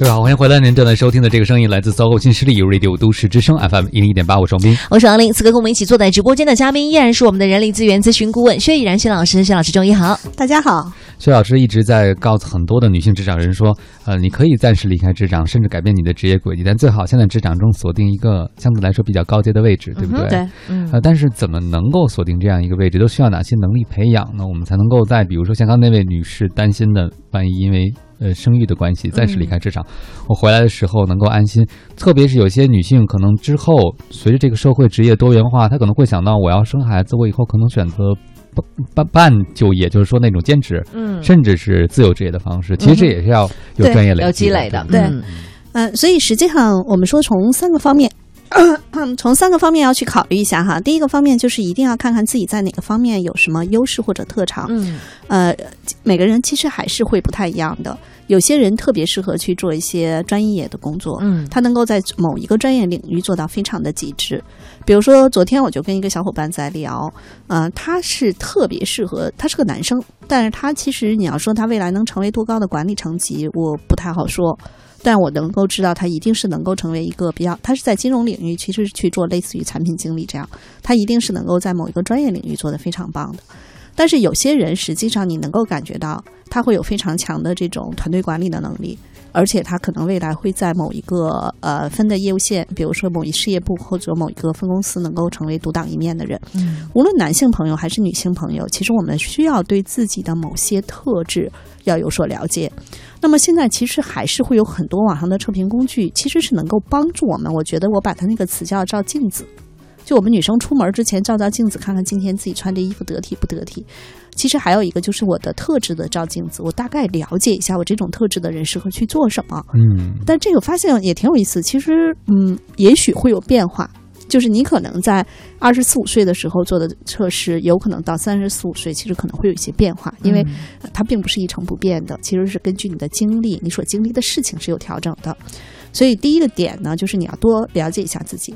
Speaker 2: 各位好，欢迎回来。您正在收听的这个声音来自 SOHO 新势力 Radio 都市之声 FM 一零一点八，我是王斌，
Speaker 1: 我是王林。此刻跟我们一起坐在直播间的嘉宾依然是我们的人力资源咨询顾问薛以然薛老师。薛老师，中午好，
Speaker 3: 大家好。
Speaker 2: 薛老师一直在告诉很多的女性职场人说，呃，你可以暂时离开职场，甚至改变你的职业轨迹，但最好先在职场中锁定一个相对来说比较高阶的位置，对不对？
Speaker 3: 对，嗯。
Speaker 2: 呃，但是怎么能够锁定这样一个位置，都需要哪些能力培养呢？我们才能够在比如说像刚那位女士担心的，万一因为呃生育的关系暂时离开职场，我回来的时候能够安心。特别是有些女性可能之后随着这个社会职业多元化，她可能会想到我要生孩子，我以后可能选择。半半就业，就是说那种兼职，嗯，甚至是自由职业的方式，其实这也是要有专业累积、
Speaker 1: 有积累的，
Speaker 3: 对，嗯，所以实际上我们说从三个方面，从三个方面要去考虑一下哈。第一个方面就是一定要看看自己在哪个方面有什么优势或者特长，嗯，呃，每个人其实还是会不太一样的。有些人特别适合去做一些专业的工作，嗯，他能够在某一个专业领域做到非常的极致。比如说，昨天我就跟一个小伙伴在聊，呃，他是特别适合，他是个男生，但是他其实你要说他未来能成为多高的管理层级，我不太好说，但我能够知道他一定是能够成为一个比较，他是在金融领域其实去做类似于产品经理这样，他一定是能够在某一个专业领域做得非常棒的。但是有些人实际上你能够感觉到他会有非常强的这种团队管理的能力，而且他可能未来会在某一个呃分的业务线，比如说某一事业部或者某一个分公司，能够成为独当一面的人。
Speaker 1: 嗯，
Speaker 3: 无论男性朋友还是女性朋友，其实我们需要对自己的某些特质要有所了解。那么现在其实还是会有很多网上的测评工具，其实是能够帮助我们。我觉得我把它那个词叫照镜子，就我们女生出门之前照照镜子，看看今天自己穿这衣服得体不得体。其实还有一个就是我的特质的照镜子，我大概了解一下我这种特质的人适合去做什么。
Speaker 2: 嗯，
Speaker 3: 但这个发现也挺有意思。其实，嗯，也许会有变化。就是你可能在二十四五岁的时候做的测试，有可能到三十四五岁，其实可能会有一些变化，因为它并不是一成不变的，其实是根据你的经历，你所经历的事情是有调整的。所以第一个点呢，就是你要多了解一下自己。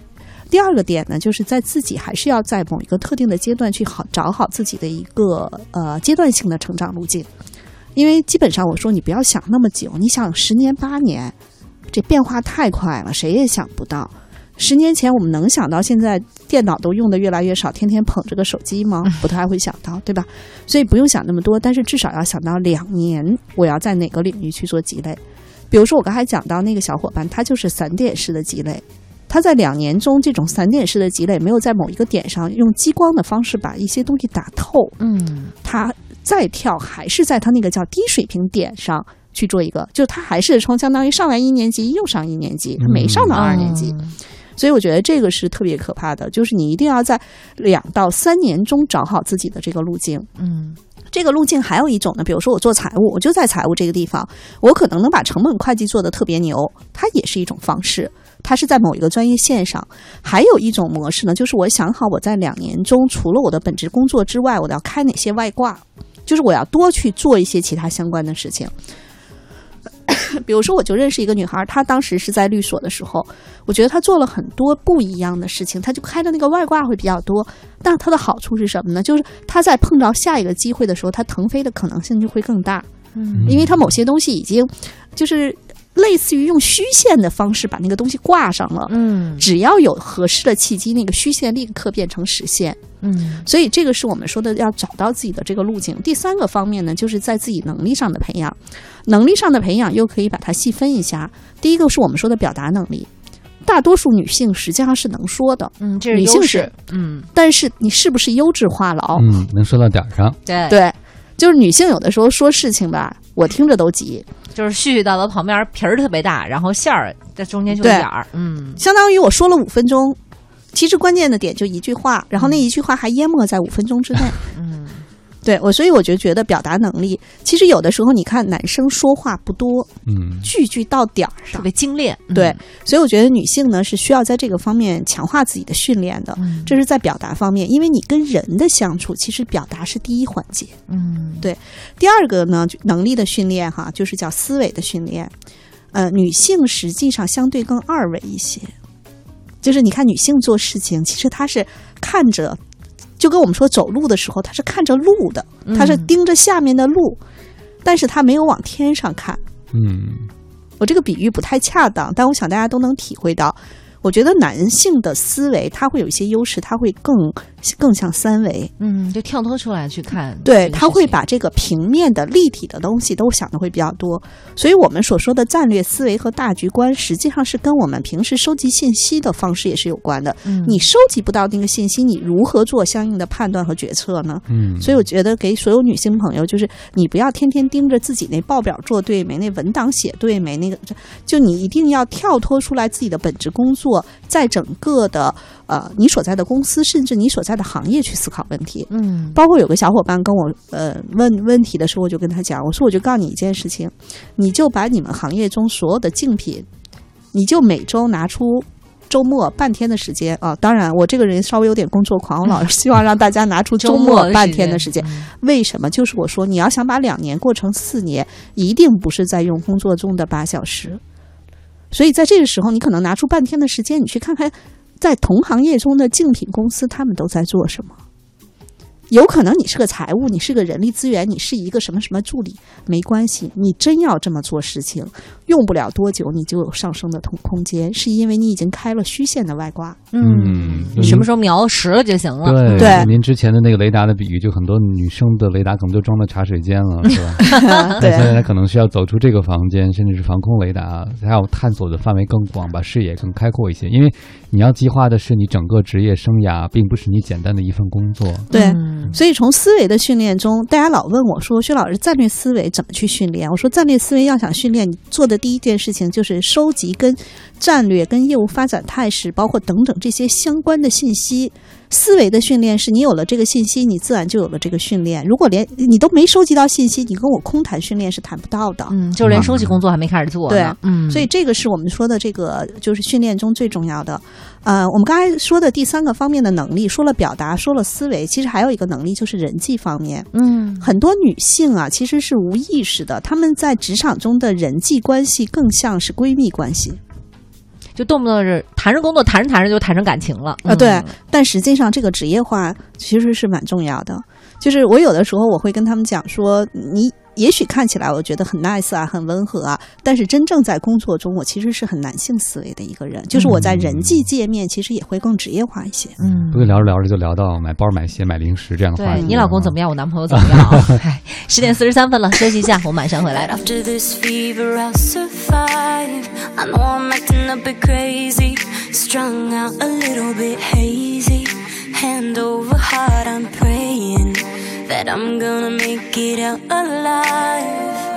Speaker 3: 第二个点呢，就是在自己还是要在某一个特定的阶段去好找好自己的一个呃阶段性的成长路径，因为基本上我说你不要想那么久，你想十年八年，这变化太快了，谁也想不到。十年前我们能想到现在电脑都用的越来越少，天天捧着个手机吗？不太会想到，对吧？所以不用想那么多，但是至少要想到两年我要在哪个领域去做积累。比如说我刚才讲到那个小伙伴，他就是散点式的积累。他在两年中，这种散点式的积累，没有在某一个点上用激光的方式把一些东西打透。
Speaker 1: 嗯，
Speaker 3: 他再跳还是在他那个叫低水平点上去做一个，就他还是从相当于上完一年级又上一年级，他没上到二年级。所以我觉得这个是特别可怕的，就是你一定要在两到三年中找好自己的这个路径。
Speaker 1: 嗯，
Speaker 3: 这个路径还有一种呢，比如说我做财务，我就在财务这个地方，我可能能把成本会计做得特别牛，它也是一种方式。它是在某一个专业线上，还有一种模式呢，就是我想好我在两年中，除了我的本职工作之外，我要开哪些外挂，就是我要多去做一些其他相关的事情。比如说，我就认识一个女孩，她当时是在律所的时候，我觉得她做了很多不一样的事情，她就开的那个外挂会比较多。但她的好处是什么呢？就是她在碰到下一个机会的时候，她腾飞的可能性就会更大。
Speaker 1: 嗯，
Speaker 3: 因为她某些东西已经就是。类似于用虚线的方式把那个东西挂上了，
Speaker 1: 嗯，
Speaker 3: 只要有合适的契机，那个虚线立刻变成实线，
Speaker 1: 嗯，
Speaker 3: 所以这个是我们说的要找到自己的这个路径。第三个方面呢，就是在自己能力上的培养，能力上的培养又可以把它细分一下。第一个是我们说的表达能力，大多数女性实际上是能说的，
Speaker 1: 嗯，这是
Speaker 3: 女性是，
Speaker 1: 嗯，
Speaker 3: 但是你是不是优质话痨？
Speaker 2: 嗯，能说到点儿上，
Speaker 1: 对。
Speaker 3: 对，就是女性有的时候说事情吧，我听着都急。
Speaker 1: 就是絮絮叨叨，旁边皮儿特别大，然后馅儿在中间就一点儿，嗯，
Speaker 3: 相当于我说了五分钟，其实关键的点就一句话，然后那一句话还淹没在五分钟之内，
Speaker 1: 嗯。
Speaker 3: 对我，所以我就觉得表达能力，其实有的时候你看男生说话不多，
Speaker 2: 嗯，
Speaker 3: 句句到点儿上，
Speaker 1: 特别精炼。
Speaker 3: 对，所以我觉得女性呢是需要在这个方面强化自己的训练的。这是在表达方面，因为你跟人的相处，其实表达是第一环节。
Speaker 1: 嗯，
Speaker 3: 对。第二个呢，能力的训练哈，就是叫思维的训练。呃，女性实际上相对更二维一些，就是你看女性做事情，其实她是看着。就跟我们说走路的时候，他是看着路的，他是盯着下面的路，但是他没有往天上看。
Speaker 2: 嗯，
Speaker 3: 我这个比喻不太恰当，但我想大家都能体会到。我觉得男性的思维他会有一些优势，他会更更像三维，
Speaker 1: 嗯，就跳脱出来去看，
Speaker 3: 对他会把这个平面的立体的东西都想的会比较多。所以我们所说的战略思维和大局观，实际上是跟我们平时收集信息的方式也是有关的。
Speaker 1: 嗯，
Speaker 3: 你收集不到那个信息，你如何做相应的判断和决策呢？
Speaker 2: 嗯，
Speaker 3: 所以我觉得给所有女性朋友，就是你不要天天盯着自己那报表做对没，那文档写对没，那个就你一定要跳脱出来自己的本职工作。在整个的呃，你所在的公司，甚至你所在的行业去思考问题，
Speaker 1: 嗯，
Speaker 3: 包括有个小伙伴跟我呃问问题的时候，我就跟他讲，我说我就告诉你一件事情，你就把你们行业中所有的竞品，你就每周拿出周末半天的时间啊，当然我这个人稍微有点工作狂，我老是希望让大家拿出周末半天的时间，为什么？就是我说你要想把两年过成四年，一定不是在用工作中的八小时。所以在这个时候，你可能拿出半天的时间，你去看看，在同行业中的竞品公司他们都在做什么。有可能你是个财务，你是个人力资源，你是一个什么什么助理，没关系。你真要这么做事情，用不了多久，你就有上升的空空间，是因为你已经开了虚线的外挂。
Speaker 2: 嗯，
Speaker 1: 什么时候瞄实了就行了。
Speaker 2: 对
Speaker 3: 对，
Speaker 2: 您之前的那个雷达的比喻，就很多女生的雷达可能都装在茶水间了，是吧？
Speaker 3: 对，
Speaker 2: 现在可能需要走出这个房间，甚至是防空雷达，还要探索的范围更广，把视野更开阔一些，因为。你要计划的是你整个职业生涯，并不是你简单的一份工作。
Speaker 3: 对，所以从思维的训练中，大家老问我说：“薛老师，战略思维怎么去训练？”我说：“战略思维要想训练，你做的第一件事情就是收集跟战略、跟业务发展态势，包括等等这些相关的信息。思维的训练是你有了这个信息，你自然就有了这个训练。如果连你都没收集到信息，你跟我空谈训练是谈不到的。
Speaker 1: 嗯，就连收集工作还没开始做。
Speaker 3: 对，
Speaker 1: 嗯，
Speaker 3: 所以这个是我们说的这个就是训练中最重要的。呃，我们刚才说的第三个方面的能力，说了表达，说了思维，其实还有一个能力就是人际方面。
Speaker 1: 嗯，
Speaker 3: 很多女性啊，其实是无意识的，她们在职场中的人际关系更像是闺蜜关系，
Speaker 1: 就动不动是谈着工作，谈着谈着就谈成感情了
Speaker 3: 啊。对，但实际上这个职业化其实是蛮重要的。就是我有的时候我会跟他们讲说，你。也许看起来我觉得很 nice 啊，很温和啊，但是真正在工作中，我其实是很男性思维的一个人。就是我在人际界面，其实也会更职业化一些。
Speaker 1: 嗯，
Speaker 2: 不会聊着聊着就聊到买包、买鞋、买零食这样的话题。
Speaker 1: 你老公怎么样？我男朋友怎么样？十点四十三分了，休息一下，我马上回来。
Speaker 4: That I'm gonna make it out alive.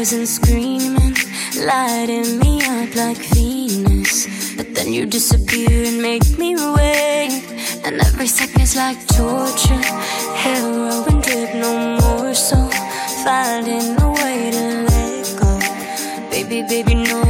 Speaker 4: And screaming, lighting me up like Venus. But then you disappear and make me wait. And every second's like torture, heroin drip, no more. So finding a way to let go. Baby, baby, no,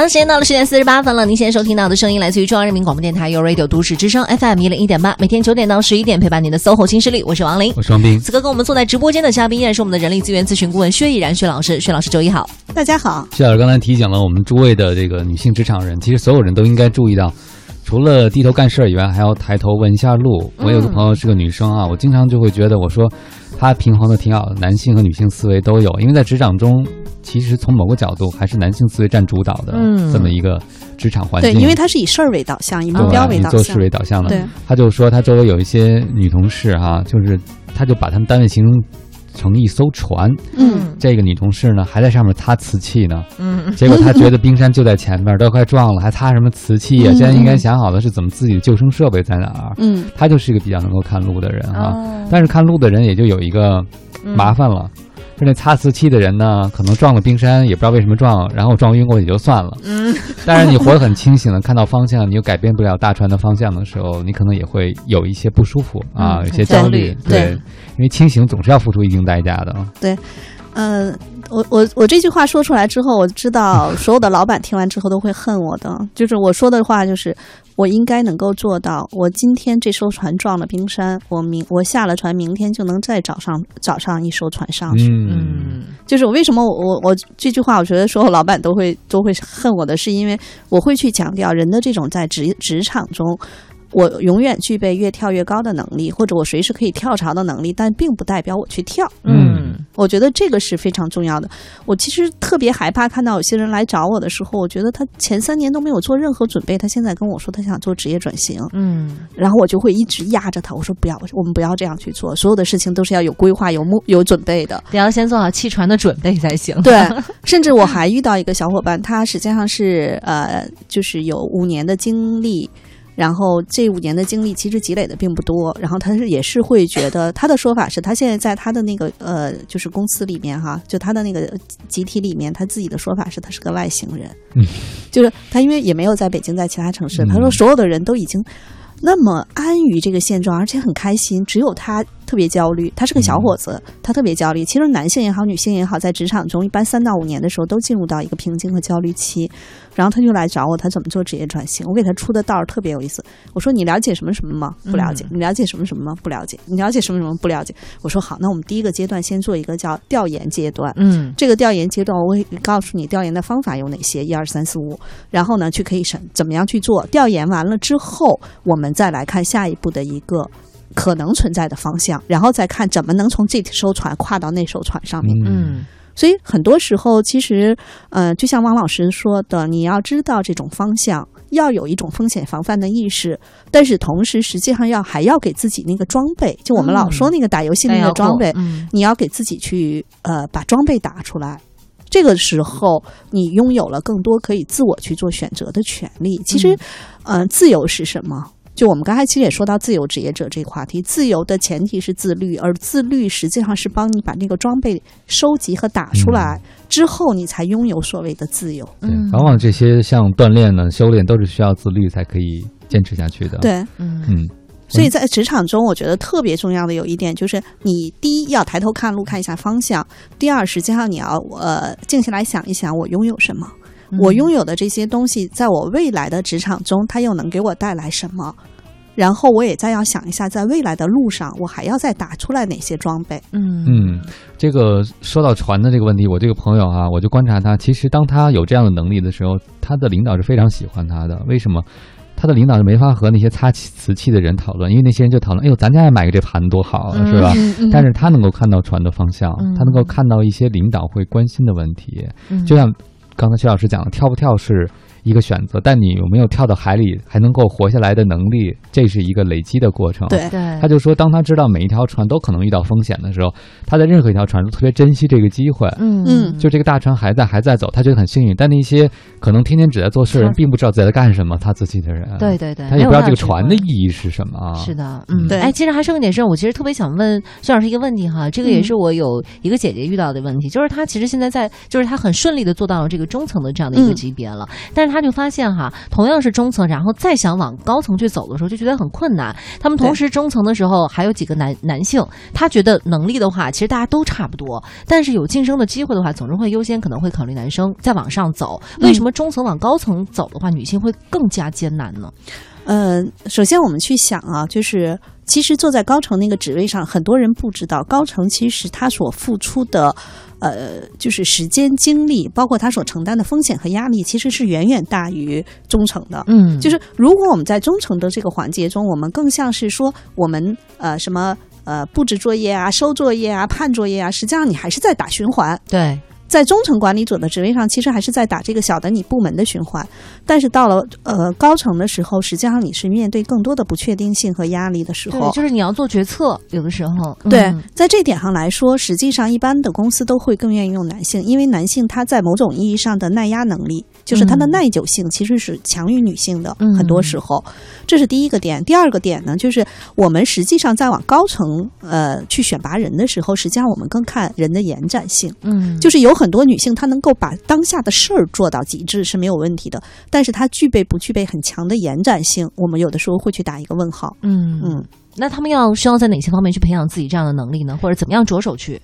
Speaker 1: 了，时间到了十点四十八分了。您现在收听到的声音来自于中央人民广播电台 u Radio 都市之声 FM 一零一点八，每天九点到十一点陪伴您的 SOHO 新势力，我是王琳，
Speaker 2: 我是王斌。
Speaker 1: 此刻跟我们坐在直播间的嘉宾依然是我们的人力资源咨询顾问薛毅然薛老师，薛老师周一好，
Speaker 3: 大家好。
Speaker 2: 薛老师刚才提醒了我们诸位的这个女性职场人，其实所有人都应该注意到，除了低头干事儿以外，还要抬头问一下路。我有个朋友是个女生啊，我经常就会觉得，我说她平衡的挺好的，男性和女性思维都有，因为在职场中。其实从某个角度，还是男性思维占主导的这么一个职场环境。
Speaker 3: 对，因为他是以事儿为导向，以目标为导
Speaker 2: 向，做事为导向的。
Speaker 3: 对，
Speaker 2: 他就说他周围有一些女同事哈，就是他就把他们单位形容成一艘船。
Speaker 3: 嗯，
Speaker 2: 这个女同事呢还在上面擦瓷器呢。嗯，结果他觉得冰山就在前面，都快撞了，还擦什么瓷器呀？现在应该想好的是怎么自己的救生设备在哪儿。
Speaker 3: 嗯，
Speaker 2: 他就是一个比较能够看路的人哈。但是看路的人也就有一个麻烦了。就那擦瓷器的人呢，可能撞了冰山，也不知道为什么撞，然后撞晕过去就算了。嗯，但是你活得很清醒的，看到方向，你又改变不了大船的方向的时候，你可能也会有一些不舒服啊，有些焦虑。对，因为清醒总是要付出一定代价的。
Speaker 3: 对，嗯。我我我这句话说出来之后，我知道所有的老板听完之后都会恨我的。就是我说的话，就是我应该能够做到。我今天这艘船撞了冰山，我明我下了船，明天就能再找上找上一艘船上去。
Speaker 2: 嗯，
Speaker 3: 就是我为什么我我我这句话，我觉得所有老板都会都会恨我的，是因为我会去强调人的这种在职职场中。我永远具备越跳越高的能力，或者我随时可以跳槽的能力，但并不代表我去跳。
Speaker 2: 嗯，
Speaker 3: 我觉得这个是非常重要的。我其实特别害怕看到有些人来找我的时候，我觉得他前三年都没有做任何准备，他现在跟我说他想做职业转型。
Speaker 1: 嗯，
Speaker 3: 然后我就会一直压着他，我说不要，我们不要这样去做，所有的事情都是要有规划、有目、有准备的，
Speaker 1: 你要先做好弃船的准备才行。
Speaker 3: 对，甚至我还遇到一个小伙伴，他实际上是呃，就是有五年的经历。然后这五年的经历其实积累的并不多，然后他是也是会觉得他的说法是他现在在他的那个呃就是公司里面哈，就他的那个集体里面，他自己的说法是他是个外星人，
Speaker 2: 嗯，
Speaker 3: 就是他因为也没有在北京，在其他城市，他说所有的人都已经那么安于这个现状，而且很开心，只有他。特别焦虑，他是个小伙子，他特别焦虑。其实男性也好，女性也好，在职场中一般三到五年的时候都进入到一个瓶颈和焦虑期。然后他就来找我，他怎么做职业转型？我给他出的道儿特别有意思。我说你了解什么什么吗？不了解。你了解什么什么吗？不了解。你了解什么什么不了解？我说好，那我们第一个阶段先做一个叫调研阶段。
Speaker 1: 嗯，
Speaker 3: 这个调研阶段我会告诉你调研的方法有哪些，一二三四五。然后呢，去可以审怎么样去做？调研完了之后，我们再来看下一步的一个。可能存在的方向，然后再看怎么能从这艘船跨到那艘船上面。
Speaker 1: 嗯，
Speaker 3: 所以很多时候，其实，呃，就像王老师说的，你要知道这种方向，要有一种风险防范的意识，但是同时，实际上要还要给自己那个装备，就我们老说那个打游戏那个装备，你要给自己去呃把装备打出来。这个时候，你拥有了更多可以自我去做选择的权利。其实，呃，自由是什么？就我们刚才其实也说到自由职业者这个话题，自由的前提是自律，而自律实际上是帮你把那个装备收集和打出来之后，你才拥有所谓的自由。
Speaker 2: 对，往往这些像锻炼呢、修炼都是需要自律才可以坚持下去的。
Speaker 3: 对，
Speaker 1: 嗯
Speaker 2: 嗯。
Speaker 3: 所以在职场中，我觉得特别重要的有一点就是，你第一要抬头看路，看一下方向；第二，实际上你要呃静下来想一想，我拥有什么。我拥有的这些东西，在我未来的职场中，它又能给我带来什么？然后我也再要想一下，在未来的路上，我还要再打出来哪些装备？
Speaker 1: 嗯
Speaker 2: 嗯，这个说到船的这个问题，我这个朋友啊，我就观察他，其实当他有这样的能力的时候，他的领导是非常喜欢他的。为什么？他的领导是没法和那些擦瓷器的人讨论，因为那些人就讨论：“哎呦，咱家也买个这盘多好，是吧？”但是他能够看到船的方向，他能够看到一些领导会关心的问题，就像。刚才薛老师讲的，跳不跳是。一个选择，但你有没有跳到海里还能够活下来的能力？这是一个累积的过程。
Speaker 3: 对
Speaker 1: 对，
Speaker 2: 他就说，当他知道每一条船都可能遇到风险的时候，他在任何一条船都特别珍惜这个机会。
Speaker 1: 嗯
Speaker 3: 嗯，
Speaker 2: 就这个大船还在还在走，他觉得很幸运。但那些可能天天只在做事人，并不知道自己在干什么，他自己的人，
Speaker 1: 对对对，
Speaker 2: 他也不知道这个船的意义是什么啊。
Speaker 1: 是的，嗯，
Speaker 3: 对。
Speaker 1: 哎，其实还剩一点事儿，我其实特别想问孙老师一个问题哈，这个也是我有一个姐姐遇到的问题，就是她其实现在在，就是她很顺利的做到了这个中层的这样的一个级别了，但是。他就发现哈，同样是中层，然后再想往高层去走的时候，就觉得很困难。他们同时中层的时候还有几个男男性，他觉得能力的话，其实大家都差不多，但是有晋升的机会的话，总是会优先可能会考虑男生再往上走。为什么中层往高层走的话，女性会更加艰难呢？
Speaker 3: 呃，首先我们去想啊，就是其实坐在高层那个职位上，很多人不知道，高层其实他所付出的，呃，就是时间、精力，包括他所承担的风险和压力，其实是远远大于中层的。
Speaker 1: 嗯，
Speaker 3: 就是如果我们在中层的这个环节中，我们更像是说我们呃什么呃布置作业啊、收作业啊、判作业啊，实际上你还是在打循环。
Speaker 1: 对。
Speaker 3: 在中层管理者的职位上，其实还是在打这个小的你部门的循环，但是到了呃高层的时候，实际上你是面对更多的不确定性和压力的时候。
Speaker 1: 对，就是你要做决策，有的时候。
Speaker 3: 对，在这点上来说，实际上一般的公司都会更愿意用男性，因为男性他在某种意义上的耐压能力，就是他的耐久性其实是强于女性的。很多时候，这是第一个点。第二个点呢，就是我们实际上在往高层呃去选拔人的时候，实际上我们更看人的延展性。
Speaker 1: 嗯，
Speaker 3: 就是有。很多女性她能够把当下的事儿做到极致是没有问题的，但是她具备不具备很强的延展性，我们有的时候会去打一个问号。
Speaker 1: 嗯嗯，那他们要需要在哪些方面去培养自己这样的能力呢？或者怎么样着手去？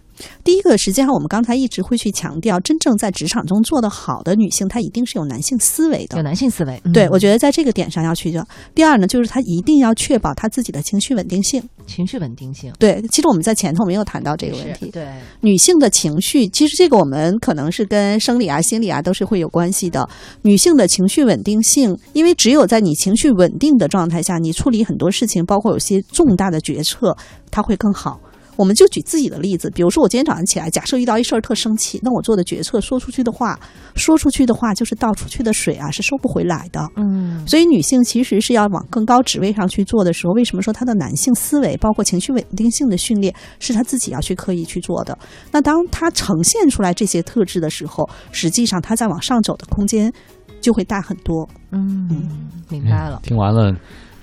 Speaker 3: 第一个，实际上我们刚才一直会去强调，真正在职场中做得好的女性，她一定是有男性思维的，
Speaker 1: 有男性思维。
Speaker 3: 对，我觉得在这个点上要去做。第二呢，就是她一定要确保她自己的情绪稳定性。
Speaker 1: 情绪稳定性，
Speaker 3: 对，其实我们在前头没有谈到这个问题。
Speaker 1: 对，
Speaker 3: 女性的情绪，其实这个我们可能是跟生理啊、心理啊都是会有关系的。女性的情绪稳定性，因为只有在你情绪稳定的状态下，你处理很多事情，包括有些重大的决策，它会更好。我们就举自己的例子，比如说我今天早上起来，假设遇到一事儿特生气，那我做的决策、说出去的话、说出去的话，就是倒出去的水啊，是收不回来的。
Speaker 1: 嗯，
Speaker 3: 所以女性其实是要往更高职位上去做的时候，为什么说她的男性思维，包括情绪稳定性的训练，是她自己要去刻意去做的？那当她呈现出来这些特质的时候，实际上她在往上走的空间就会大很多。
Speaker 1: 嗯，明白了。
Speaker 2: 听完了。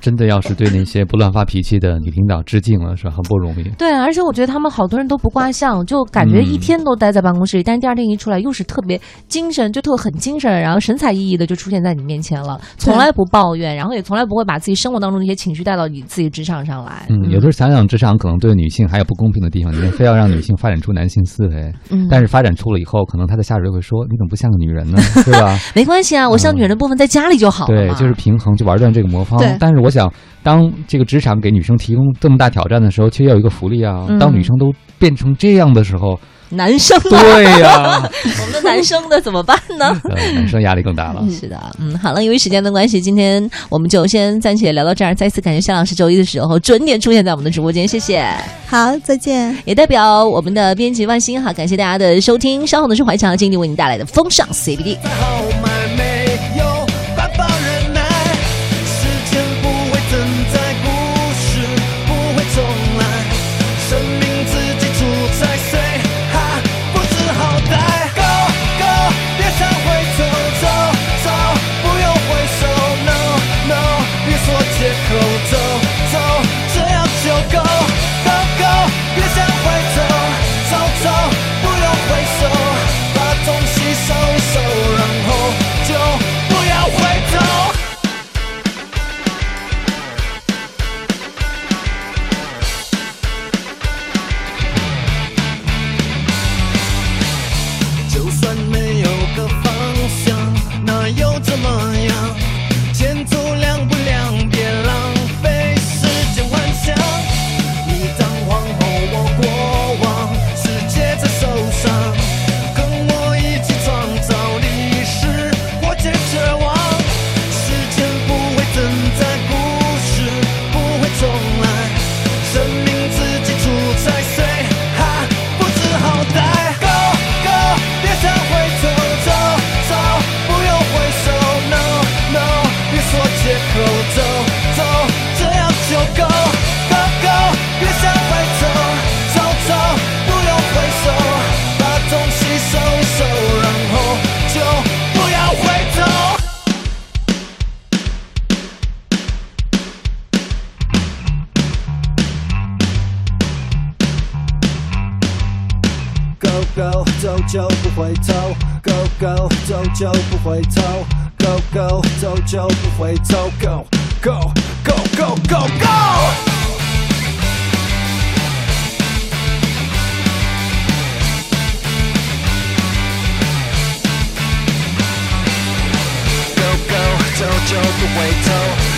Speaker 2: 真的要是对那些不乱发脾气的女领导致敬了，是吧很不容易。
Speaker 1: 对，而且我觉得他们好多人都不挂相，就感觉一天都待在办公室里，但是第二天一出来又是特别精神，就特很精神，然后神采奕奕的就出现在你面前了，从来不抱怨，然后也从来不会把自己生活当中的一些情绪带到你自己职场上来。
Speaker 2: 嗯，有的时候想想职场可能对女性还有不公平的地方，你们非要让女性发展出男性思维，
Speaker 1: 嗯，
Speaker 2: 但是发展出了以后，可能他的下属就会说你怎么不像个女人呢？对吧？
Speaker 1: 没关系啊，我像女人的部分在家里就好了。
Speaker 2: 对，就是平衡，就玩转这个魔方。但是我想当。这个职场给女生提供这么大挑战的时候，其实要有一个福利啊。当女生都变成这样的时候，
Speaker 1: 男生
Speaker 2: 对呀，
Speaker 1: 我们的男生的怎么办呢？
Speaker 2: 男生压力更大了。
Speaker 1: 是的，嗯，好了，由于时间的关系，今天我们就先暂且聊到这儿。再次感谢夏老师周一的时候准点出现在我们的直播间，谢谢。
Speaker 3: 好，再见。
Speaker 1: 也代表我们的编辑万星哈，感谢大家的收听。稍后呢是怀强经理为您带来的风尚 CBD。
Speaker 10: 就不回头，Go Go 走就不回头。
Speaker 12: go go，go，go go go go go go。走就不回头。